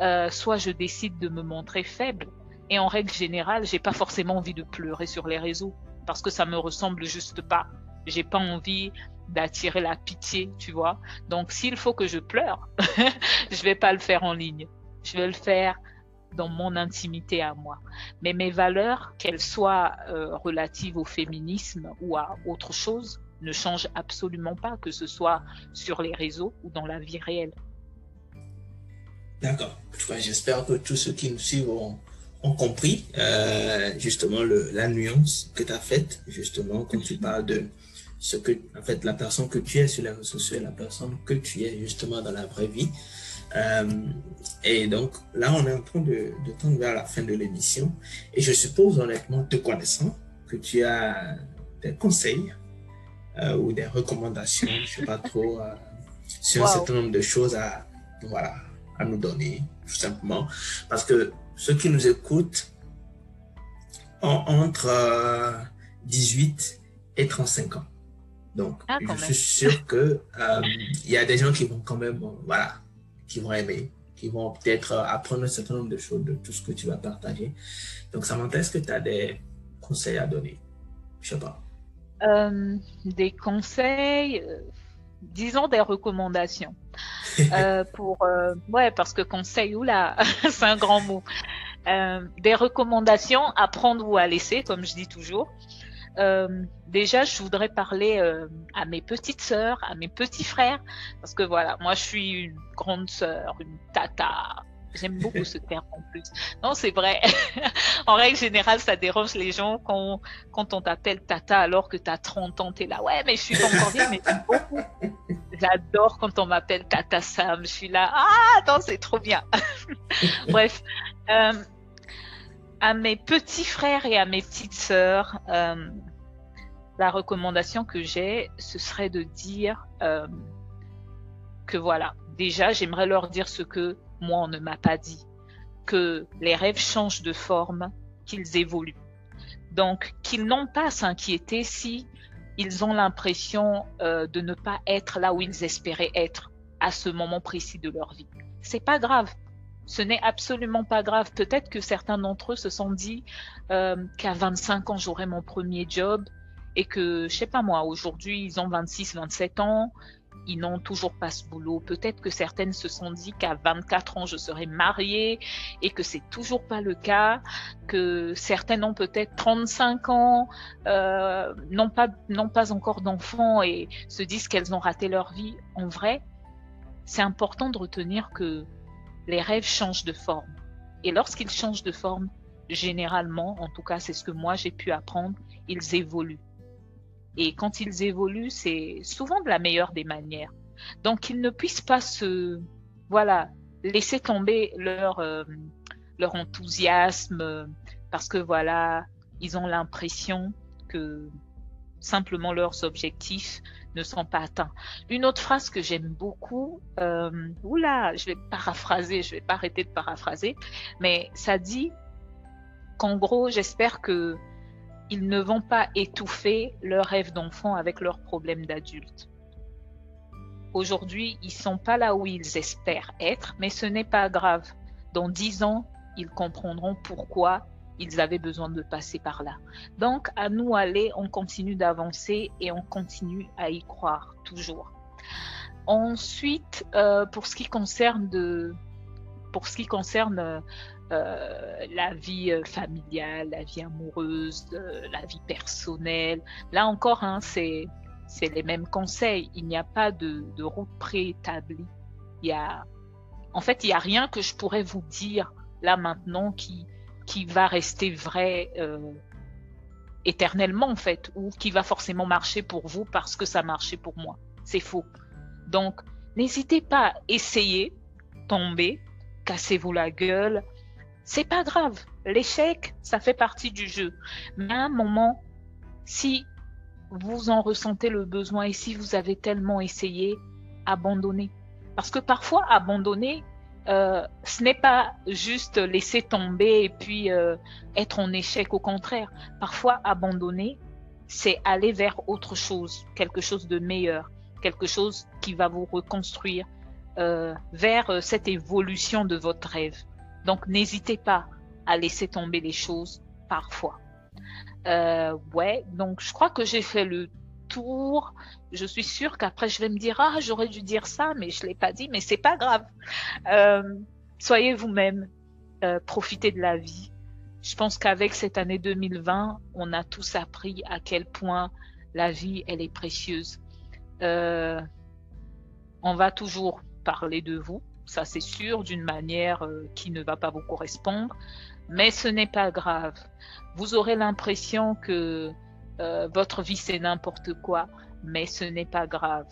Euh, soit je décide de me montrer faible. Et en règle générale, j'ai pas forcément envie de pleurer sur les réseaux parce que ça me ressemble juste pas. J'ai pas envie d'attirer la pitié, tu vois. Donc s'il faut que je pleure, je vais pas le faire en ligne. Je vais le faire dans mon intimité à moi. Mais mes valeurs, qu'elles soient euh, relatives au féminisme ou à autre chose, ne changent absolument pas, que ce soit sur les réseaux ou dans la vie réelle. D'accord. J'espère que tous ceux qui nous suivent ont, compris euh, justement la nuance que tu as faite, justement, quand tu parles de ce que, en fait, la personne que tu es sur les réseaux sociaux et la personne que tu es justement dans la vraie vie. Euh, et donc là, on est en train de, de tendre vers la fin de l'émission. Et je suppose, honnêtement, te connaissant, que tu as des conseils euh, ou des recommandations, je ne sais pas trop, euh, sur un certain nombre de choses à, voilà, à nous donner, tout simplement. Parce que ceux qui nous écoutent ont entre 18 et 35 ans. Donc, ah, je suis sûr que il y a des gens qui vont quand même, voilà, qui vont aimer, qui vont peut-être euh, apprendre un certain nombre de choses de tout ce que tu vas partager. Donc, Samantha, est-ce que tu as des conseils à donner Je sais pas. Euh, des conseils, euh, disons des recommandations. pour, ouais, parce que conseil, oula, c'est un grand mot. des recommandations à prendre ou à laisser, comme je dis toujours. Euh, déjà, je voudrais parler euh, à mes petites sœurs, à mes petits frères, parce que voilà, moi, je suis une grande sœur, une tata. J'aime beaucoup ce terme en plus. Non, c'est vrai. en règle générale, ça dérange les gens quand, quand on t'appelle tata alors que tu as 30 ans. Tu es là, ouais, mais je suis pas encore vieille, mais beaucoup. J'adore quand on m'appelle tata Sam. Je suis là, ah, attends, c'est trop bien. Bref. Euh, à mes petits frères et à mes petites sœurs, euh, la recommandation que j'ai, ce serait de dire euh, que voilà, déjà, j'aimerais leur dire ce que moi, on ne m'a pas dit, que les rêves changent de forme, qu'ils évoluent. Donc, qu'ils n'ont pas à s'inquiéter si ils ont l'impression euh, de ne pas être là où ils espéraient être à ce moment précis de leur vie. C'est pas grave. Ce n'est absolument pas grave. Peut-être que certains d'entre eux se sont dit euh, qu'à 25 ans, j'aurai mon premier job et que, je sais pas moi, aujourd'hui, ils ont 26, 27 ans, ils n'ont toujours pas ce boulot. Peut-être que certaines se sont dit qu'à 24 ans, je serai mariée et que c'est toujours pas le cas, que certaines ont peut-être 35 ans, euh, n'ont pas, n'ont pas encore d'enfants et se disent qu'elles ont raté leur vie. En vrai, c'est important de retenir que les rêves changent de forme. Et lorsqu'ils changent de forme, généralement, en tout cas c'est ce que moi j'ai pu apprendre, ils évoluent. Et quand ils évoluent, c'est souvent de la meilleure des manières. Donc ils ne puissent pas se, voilà, laisser tomber leur, euh, leur enthousiasme parce que voilà, ils ont l'impression que simplement leurs objectifs ne sont pas atteints. Une autre phrase que j'aime beaucoup, euh, oula, je vais paraphraser, je vais pas arrêter de paraphraser, mais ça dit qu'en gros, j'espère que ils ne vont pas étouffer leurs rêves d'enfant avec leurs problèmes d'adultes. Aujourd'hui, ils sont pas là où ils espèrent être, mais ce n'est pas grave. Dans dix ans, ils comprendront pourquoi ils avaient besoin de passer par là. Donc, à nous aller, on continue d'avancer et on continue à y croire toujours. Ensuite, euh, pour ce qui concerne de, pour ce qui concerne euh, la vie euh, familiale, la vie amoureuse, la vie personnelle, là encore, hein, c'est les mêmes conseils. Il n'y a pas de, de route préétablie. Il y a, en fait, il n'y a rien que je pourrais vous dire là maintenant qui qui va rester vrai euh, éternellement en fait, ou qui va forcément marcher pour vous parce que ça marchait pour moi. C'est faux. Donc, n'hésitez pas à essayer, tomber, cassez-vous la gueule. C'est pas grave. L'échec, ça fait partie du jeu. Mais à un moment, si vous en ressentez le besoin et si vous avez tellement essayé, abandonnez. Parce que parfois, abandonner, euh, ce n'est pas juste laisser tomber et puis euh, être en échec. Au contraire, parfois abandonner, c'est aller vers autre chose, quelque chose de meilleur, quelque chose qui va vous reconstruire euh, vers cette évolution de votre rêve. Donc, n'hésitez pas à laisser tomber les choses parfois. Ouais, donc je crois que j'ai fait le Je suis sûre qu'après je vais me dire ah j'aurais dû dire ça, mais je l'ai pas dit, mais c'est pas grave. Euh, soyez vous-même, euh, profitez de la vie. Je pense qu'avec cette année 2020, on a tous appris à quel point la vie elle est précieuse. Euh, on va toujours parler de vous, ça c'est sûr, d'une manière qui ne va pas vous correspondre, mais ce n'est pas grave. Vous aurez l'impression que euh, votre vie c'est n'importe quoi, mais ce n'est pas grave.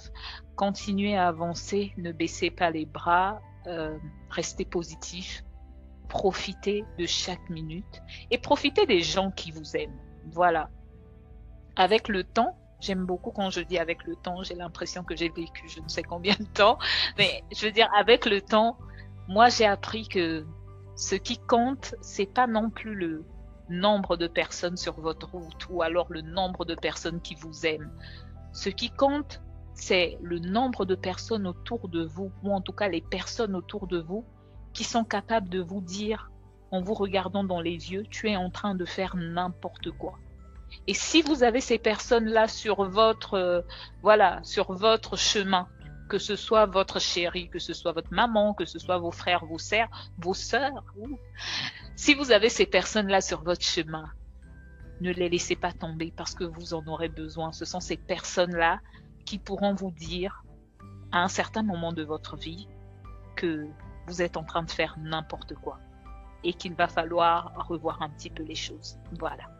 Continuez à avancer, ne baissez pas les bras, euh, restez positif, profitez de chaque minute et profitez des gens qui vous aiment. Voilà. Avec le temps, j'aime beaucoup quand je dis avec le temps, j'ai l'impression que j'ai vécu je ne sais combien de temps, mais je veux dire avec le temps, moi j'ai appris que ce qui compte, c'est pas non plus le nombre de personnes sur votre route ou alors le nombre de personnes qui vous aiment. Ce qui compte, c'est le nombre de personnes autour de vous, ou en tout cas les personnes autour de vous, qui sont capables de vous dire, en vous regardant dans les yeux, tu es en train de faire n'importe quoi. Et si vous avez ces personnes-là sur votre, euh, voilà, sur votre chemin, que ce soit votre chérie, que ce soit votre maman, que ce soit vos frères, vos sœurs, vos sœurs, si vous avez ces personnes-là sur votre chemin, ne les laissez pas tomber parce que vous en aurez besoin. Ce sont ces personnes-là qui pourront vous dire à un certain moment de votre vie que vous êtes en train de faire n'importe quoi et qu'il va falloir revoir un petit peu les choses. Voilà.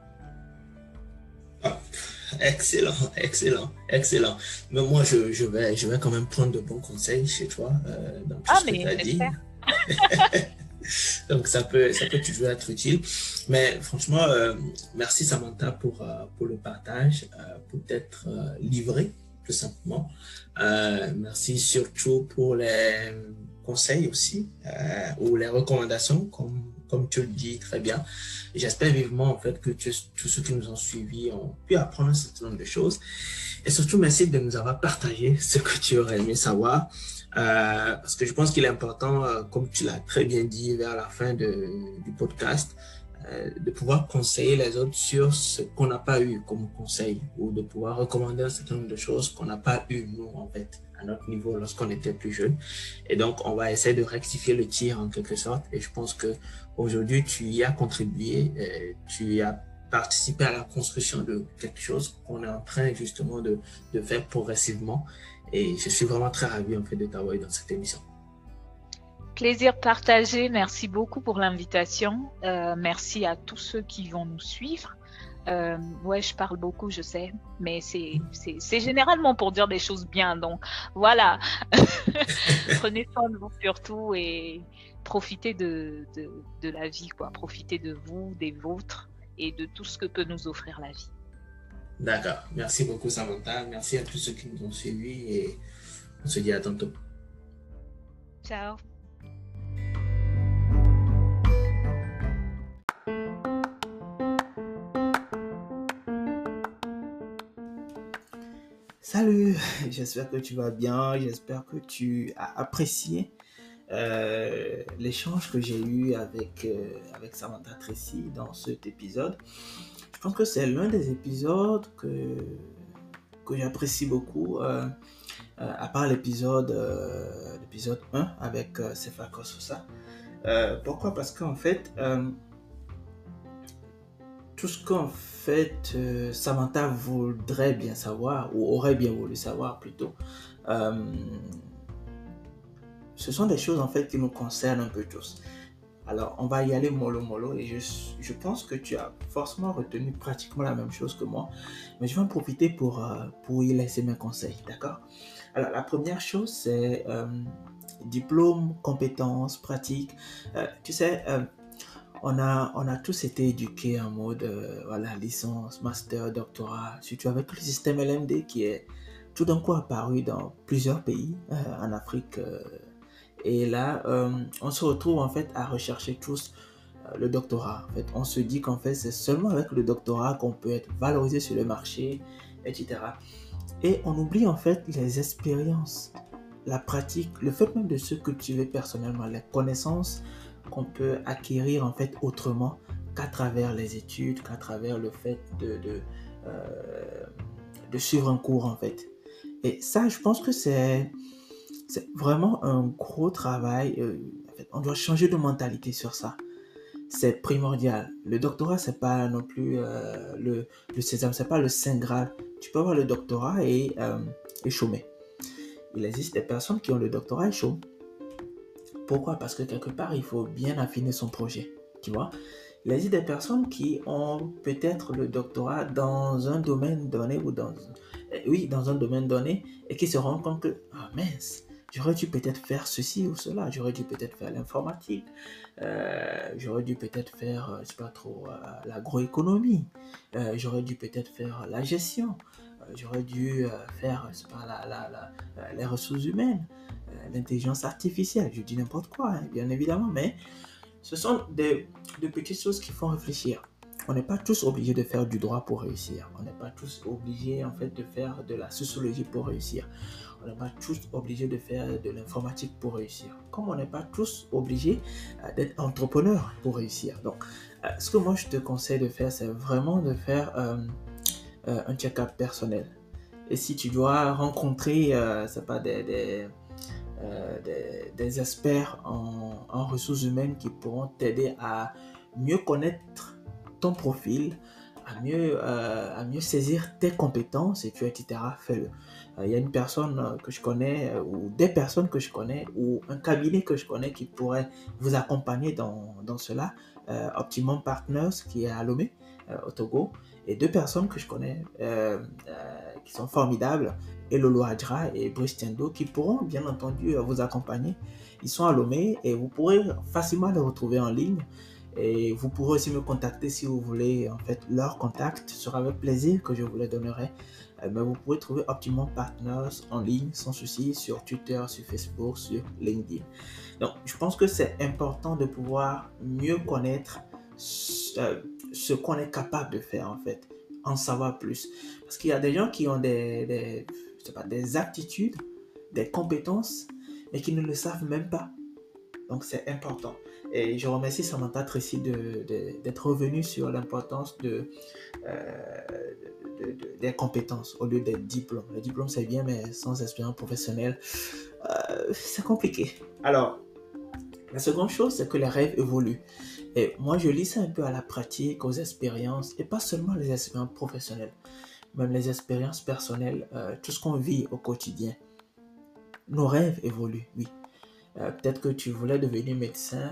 Ah, excellent, excellent, excellent. Mais moi, je, je, vais, je vais quand même prendre de bons conseils chez toi euh, dans tout Ah, ce que tu mais as dit. j'espère. Donc, ça peut, ça peut toujours être utile. Mais franchement, euh, merci Samantha pour, euh, pour le partage, pour t'être livré, tout simplement. Merci surtout pour les conseils aussi, ou les recommandations, comme, comme tu le dis très bien. J'espère vivement en fait que tous ceux qui nous ont suivis ont pu apprendre un certain nombre de choses. Et surtout, merci de nous avoir partagé ce que tu aurais aimé savoir. Euh, parce que je pense qu'il est important, euh, comme tu l'as très bien dit vers la fin de, du podcast, euh, de pouvoir conseiller les autres sur ce qu'on n'a pas eu comme conseil ou de pouvoir recommander un certain nombre de choses qu'on n'a pas eu, nous, en fait, à notre niveau lorsqu'on était plus jeune. Et donc, on va essayer de rectifier le tir en quelque sorte. Et je pense que aujourd'hui, tu y as contribué, euh, tu y as participé à la construction de quelque chose qu'on est en train justement de, de faire progressivement. Et je suis vraiment très ravi en fait de t'avoir dans cette émission. Plaisir partagé. Merci beaucoup pour l'invitation. Euh, merci à tous ceux qui vont nous suivre. Euh, ouais, je parle beaucoup, je sais, mais c'est généralement pour dire des choses bien. Donc voilà, prenez soin de vous surtout et profitez de, de, de la vie, quoi. Profitez de vous, des vôtres et de tout ce que peut nous offrir la vie. D'accord. Merci beaucoup Samantha. Merci à tous ceux qui nous ont suivis et on se dit à tantôt. Ciao. Salut, j'espère que tu vas bien, j'espère que tu as apprécié euh, l'échange que j'ai eu avec, euh, avec Samantha Tracy dans cet épisode. Je pense que c'est l'un des épisodes que, que j'apprécie beaucoup, euh, à part l'épisode euh, l'épisode 1 avec Sefa Kososa. Pourquoi? Parce qu'en fait, tout ce qu'en fait euh, Samantha voudrait bien savoir, ou aurait bien voulu savoir plutôt, euh, ce sont des choses en fait qui nous concernent un peu tous. Alors, on va y aller mollo mollo et je, je pense que tu as forcément retenu pratiquement la même chose que moi, mais je vais en profiter pour, euh, pour y laisser mes conseils, d'accord? Alors, la première chose, c'est euh, diplôme, compétences, pratiques. Euh, tu sais, on a, on a tous été éduqués en mode euh, voilà, licence, master, doctorat, surtout avec le système LMD qui est tout d'un coup apparu dans plusieurs pays euh, en Afrique. euh, et là, on se retrouve en fait à rechercher tous le doctorat. En fait, on se dit qu'en fait, c'est seulement avec le doctorat qu'on peut être valorisé sur le marché, etc. Et on oublie en fait les expériences, la pratique, le fait même de se cultiver personnellement, les connaissances qu'on peut acquérir en fait autrement qu'à travers les études, qu'à travers le fait de, de, euh, suivre un cours en fait. Et ça, je pense que c'est vraiment un gros travail. Euh, on doit changer de mentalité sur ça c'est primordial. Le doctorat, c'est pas non plus euh, le, le sésame, c'est pas le saint graal. Tu peux avoir le doctorat et, et chômer. Il existe des personnes qui ont le doctorat et chôment. Pourquoi? Parce que quelque part, il faut bien affiner son projet. Tu vois? Il existe des personnes qui ont peut-être le doctorat dans un domaine donné ou dans, dans un domaine donné et qui se rendent compte que, ah mince, J'aurais dû peut-être faire ceci ou cela. J'aurais dû peut-être faire l'informatique. Euh, j'aurais dû peut-être faire, euh, je sais pas trop, euh, l'agroéconomie. j'aurais dû peut-être faire la gestion. J'aurais dû faire, je sais pas, la, la, les ressources humaines, l'intelligence artificielle. Je dis n'importe quoi, hein, bien évidemment, mais ce sont des, de petites choses qui font réfléchir. On n'est pas tous obligés de faire du droit pour réussir. On n'est pas tous obligés en fait de faire de la sociologie pour réussir. On n'est pas tous obligés de faire de l'informatique pour réussir. Comme on n'est pas tous obligés euh, d'être entrepreneur pour réussir. Donc, euh, ce que moi je te conseille de faire, c'est vraiment de faire euh, un check-up personnel. Et si tu dois rencontrer, c'est pas des, des, des, experts en, en ressources humaines qui pourront t'aider à mieux connaître ton profil, à mieux, à mieux saisir tes compétences etc. Fais-le. Euh, il y a une personne euh, que je connais euh, ou des personnes que je connais ou un cabinet que je connais qui pourrait vous accompagner dans, dans cela. Optimum Partners qui est à Lomé, au Togo, et deux personnes que je connais qui sont formidables, Elolo Adra et Brice Tiendo, qui pourront bien entendu vous accompagner. Ils sont à Lomé et vous pourrez facilement les retrouver en ligne. Et vous pourrez aussi me contacter si vous voulez en fait leur contact. Sera avec plaisir que je vous les donnerai. Ben, vous pouvez trouver Optimum Partners en ligne sans souci sur Twitter, sur Facebook, sur LinkedIn. Donc, je pense que c'est important de pouvoir mieux connaître euh, ce, qu'on est capable de faire en fait, en savoir plus. Parce qu'il y a des gens qui ont des, des, pas, des aptitudes, des compétences, mais qui ne le savent même pas. Donc, c'est important. Et je remercie Samantha Tracy d'être revenu sur l'importance de, euh, des compétences au lieu des diplômes. Le diplôme, c'est bien, mais sans expérience professionnelle, euh, c'est compliqué. Alors, la seconde chose, c'est que les rêves évoluent. Et moi, je lis ça un peu à la pratique, aux expériences, et pas seulement les expériences professionnelles, même les expériences personnelles, euh, tout ce qu'on vit au quotidien. Nos rêves évoluent, oui. Euh, peut-être que tu voulais devenir médecin,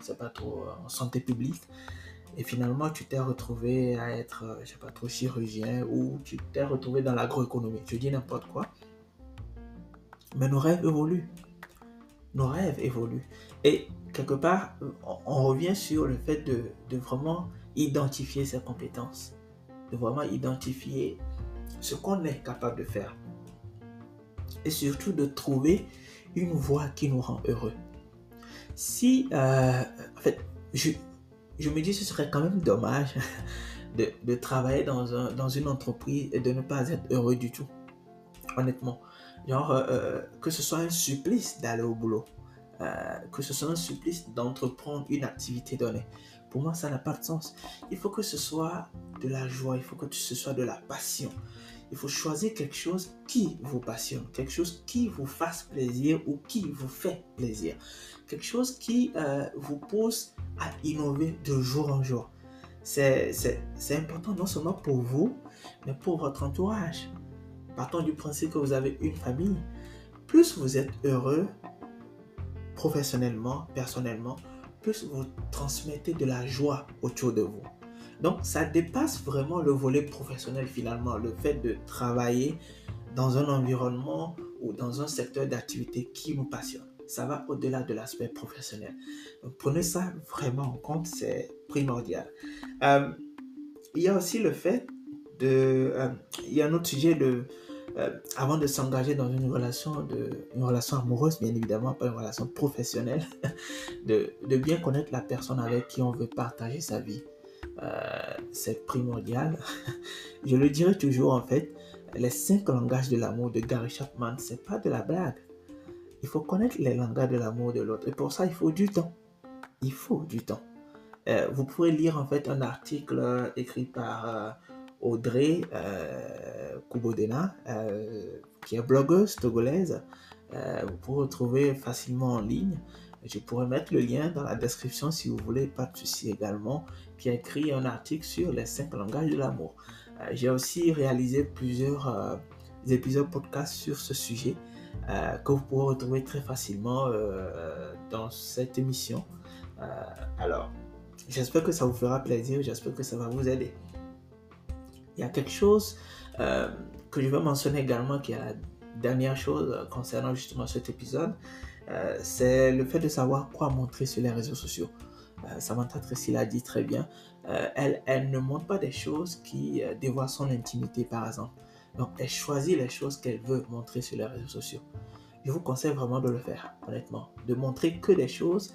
c'est pas trop en santé publique, et finalement tu t'es retrouvé à être, euh, je sais pas trop, chirurgien ou tu t'es retrouvé dans l'agroéconomie. Je dis n'importe quoi. Mais nos rêves évoluent. Nos rêves évoluent. Et quelque part, on revient sur le fait de, vraiment identifier ses compétences, de vraiment identifier ce qu'on est capable de faire. Et surtout de trouver une voie qui nous rend heureux. Si, euh, en fait, je, me dis ce serait quand même dommage de, travailler dans, une entreprise et de ne pas être heureux du tout. Honnêtement. Genre, euh, euh, que ce soit un supplice d'aller au boulot, euh, que ce soit un supplice d'entreprendre une activité donnée. Pour moi, ça n'a pas de sens. Il faut que ce soit de la joie, il faut que ce soit de la passion. Il faut choisir quelque chose qui vous passionne, quelque chose qui vous fasse plaisir ou qui vous fait plaisir. Quelque chose qui vous pousse à innover de jour en jour. C'est important non seulement pour vous, mais pour votre entourage. Partons du principe que vous avez une famille. Plus vous êtes heureux professionnellement, personnellement, plus vous transmettez de la joie autour de vous. Donc, ça dépasse vraiment le volet professionnel finalement, le fait de travailler dans un environnement ou dans un secteur d'activité qui vous passionne ça va au-delà de l'aspect professionnel. Prenez ça vraiment en compte, c'est primordial. Euh, il y a aussi le fait de... Euh, il y a un autre sujet de euh, avant de s'engager dans une relation, de, une relation amoureuse, bien évidemment, pas une relation professionnelle, de, de bien connaître la personne avec qui on veut partager sa vie. Euh, c'est primordial. Je le dirai toujours en fait, les cinq langages de l'amour de Gary Chapman, c'est pas de la blague. Il faut connaître les langages de l'amour de l'autre. Et pour ça, il faut du temps. Il faut du temps. Euh, vous pouvez lire en fait un article écrit par Audrey euh, Kubodena, qui est blogueuse togolaise. vous pouvez retrouver facilement en ligne. Je pourrais mettre le lien dans la description si vous voulez, pas de souci également, qui a écrit un article sur les cinq langages de l'amour. J'ai aussi réalisé plusieurs épisodes podcast sur ce sujet que vous pourrez retrouver très facilement dans cette émission. alors, J'espère que ça vous fera plaisir, j'espère que ça va vous aider. Il y a quelque chose euh, que je veux mentionner également, qui est la dernière chose concernant justement cet épisode, euh, c'est le fait de savoir quoi montrer sur les réseaux sociaux. Euh, Samantha Tracy l'a dit très bien, elle, elle ne montre pas des choses qui dévoient son intimité par exemple. Donc elle choisit les choses qu'elle veut montrer sur les réseaux sociaux. Je vous conseille vraiment de le faire, honnêtement, de montrer que des choses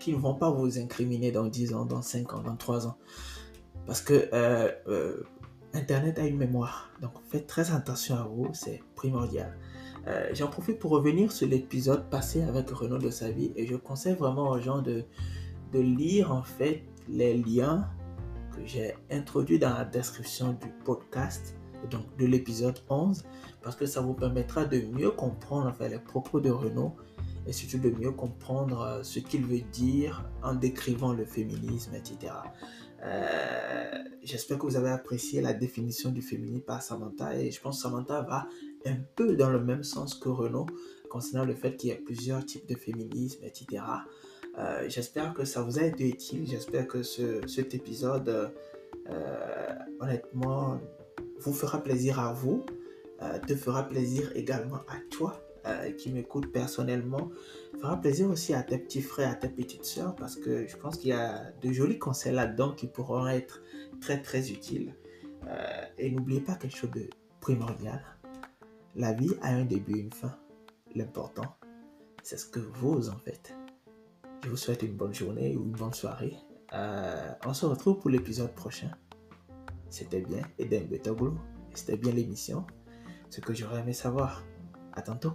qui ne vont pas vous incriminer dans 10 ans, dans 5 ans, dans 3 ans. Parce que euh, euh, Internet a une mémoire. Donc faites très attention à vous, c'est primordial. Euh, j'en profite pour revenir sur l'épisode passé avec Renaud de sa vie et je conseille vraiment aux gens de, lire en fait les liens que j'ai introduits dans la description du podcast, donc de l'épisode 11, parce que ça vous permettra de mieux comprendre les propos de Renaud et surtout de mieux comprendre ce qu'il veut dire en décrivant le féminisme, etc. Euh, j'espère que vous avez apprécié la définition du féminisme par Samantha et je pense que Samantha va un peu dans le même sens que Renaud concernant le fait qu'il y a plusieurs types de féminisme, etc. Euh, j'espère que ça vous a été utile, j'espère que ce, cet épisode, honnêtement, vous fera plaisir à vous, te fera plaisir également à toi euh, qui m'écoute personnellement fera plaisir aussi à tes petits frères, à tes petites soeurs, parce que je pense qu'il y a de jolis conseils là-dedans qui pourront être très très utiles. Euh, et n'oubliez pas quelque chose de primordial. La vie a un début et une fin. L'important, c'est ce que vous en faites. Je vous souhaite une bonne journée ou une bonne soirée. Euh, on se retrouve pour l'épisode prochain. C'était bien Eden Betoglu. C'était bien l'émission. Ce que j'aurais aimé savoir. À tantôt.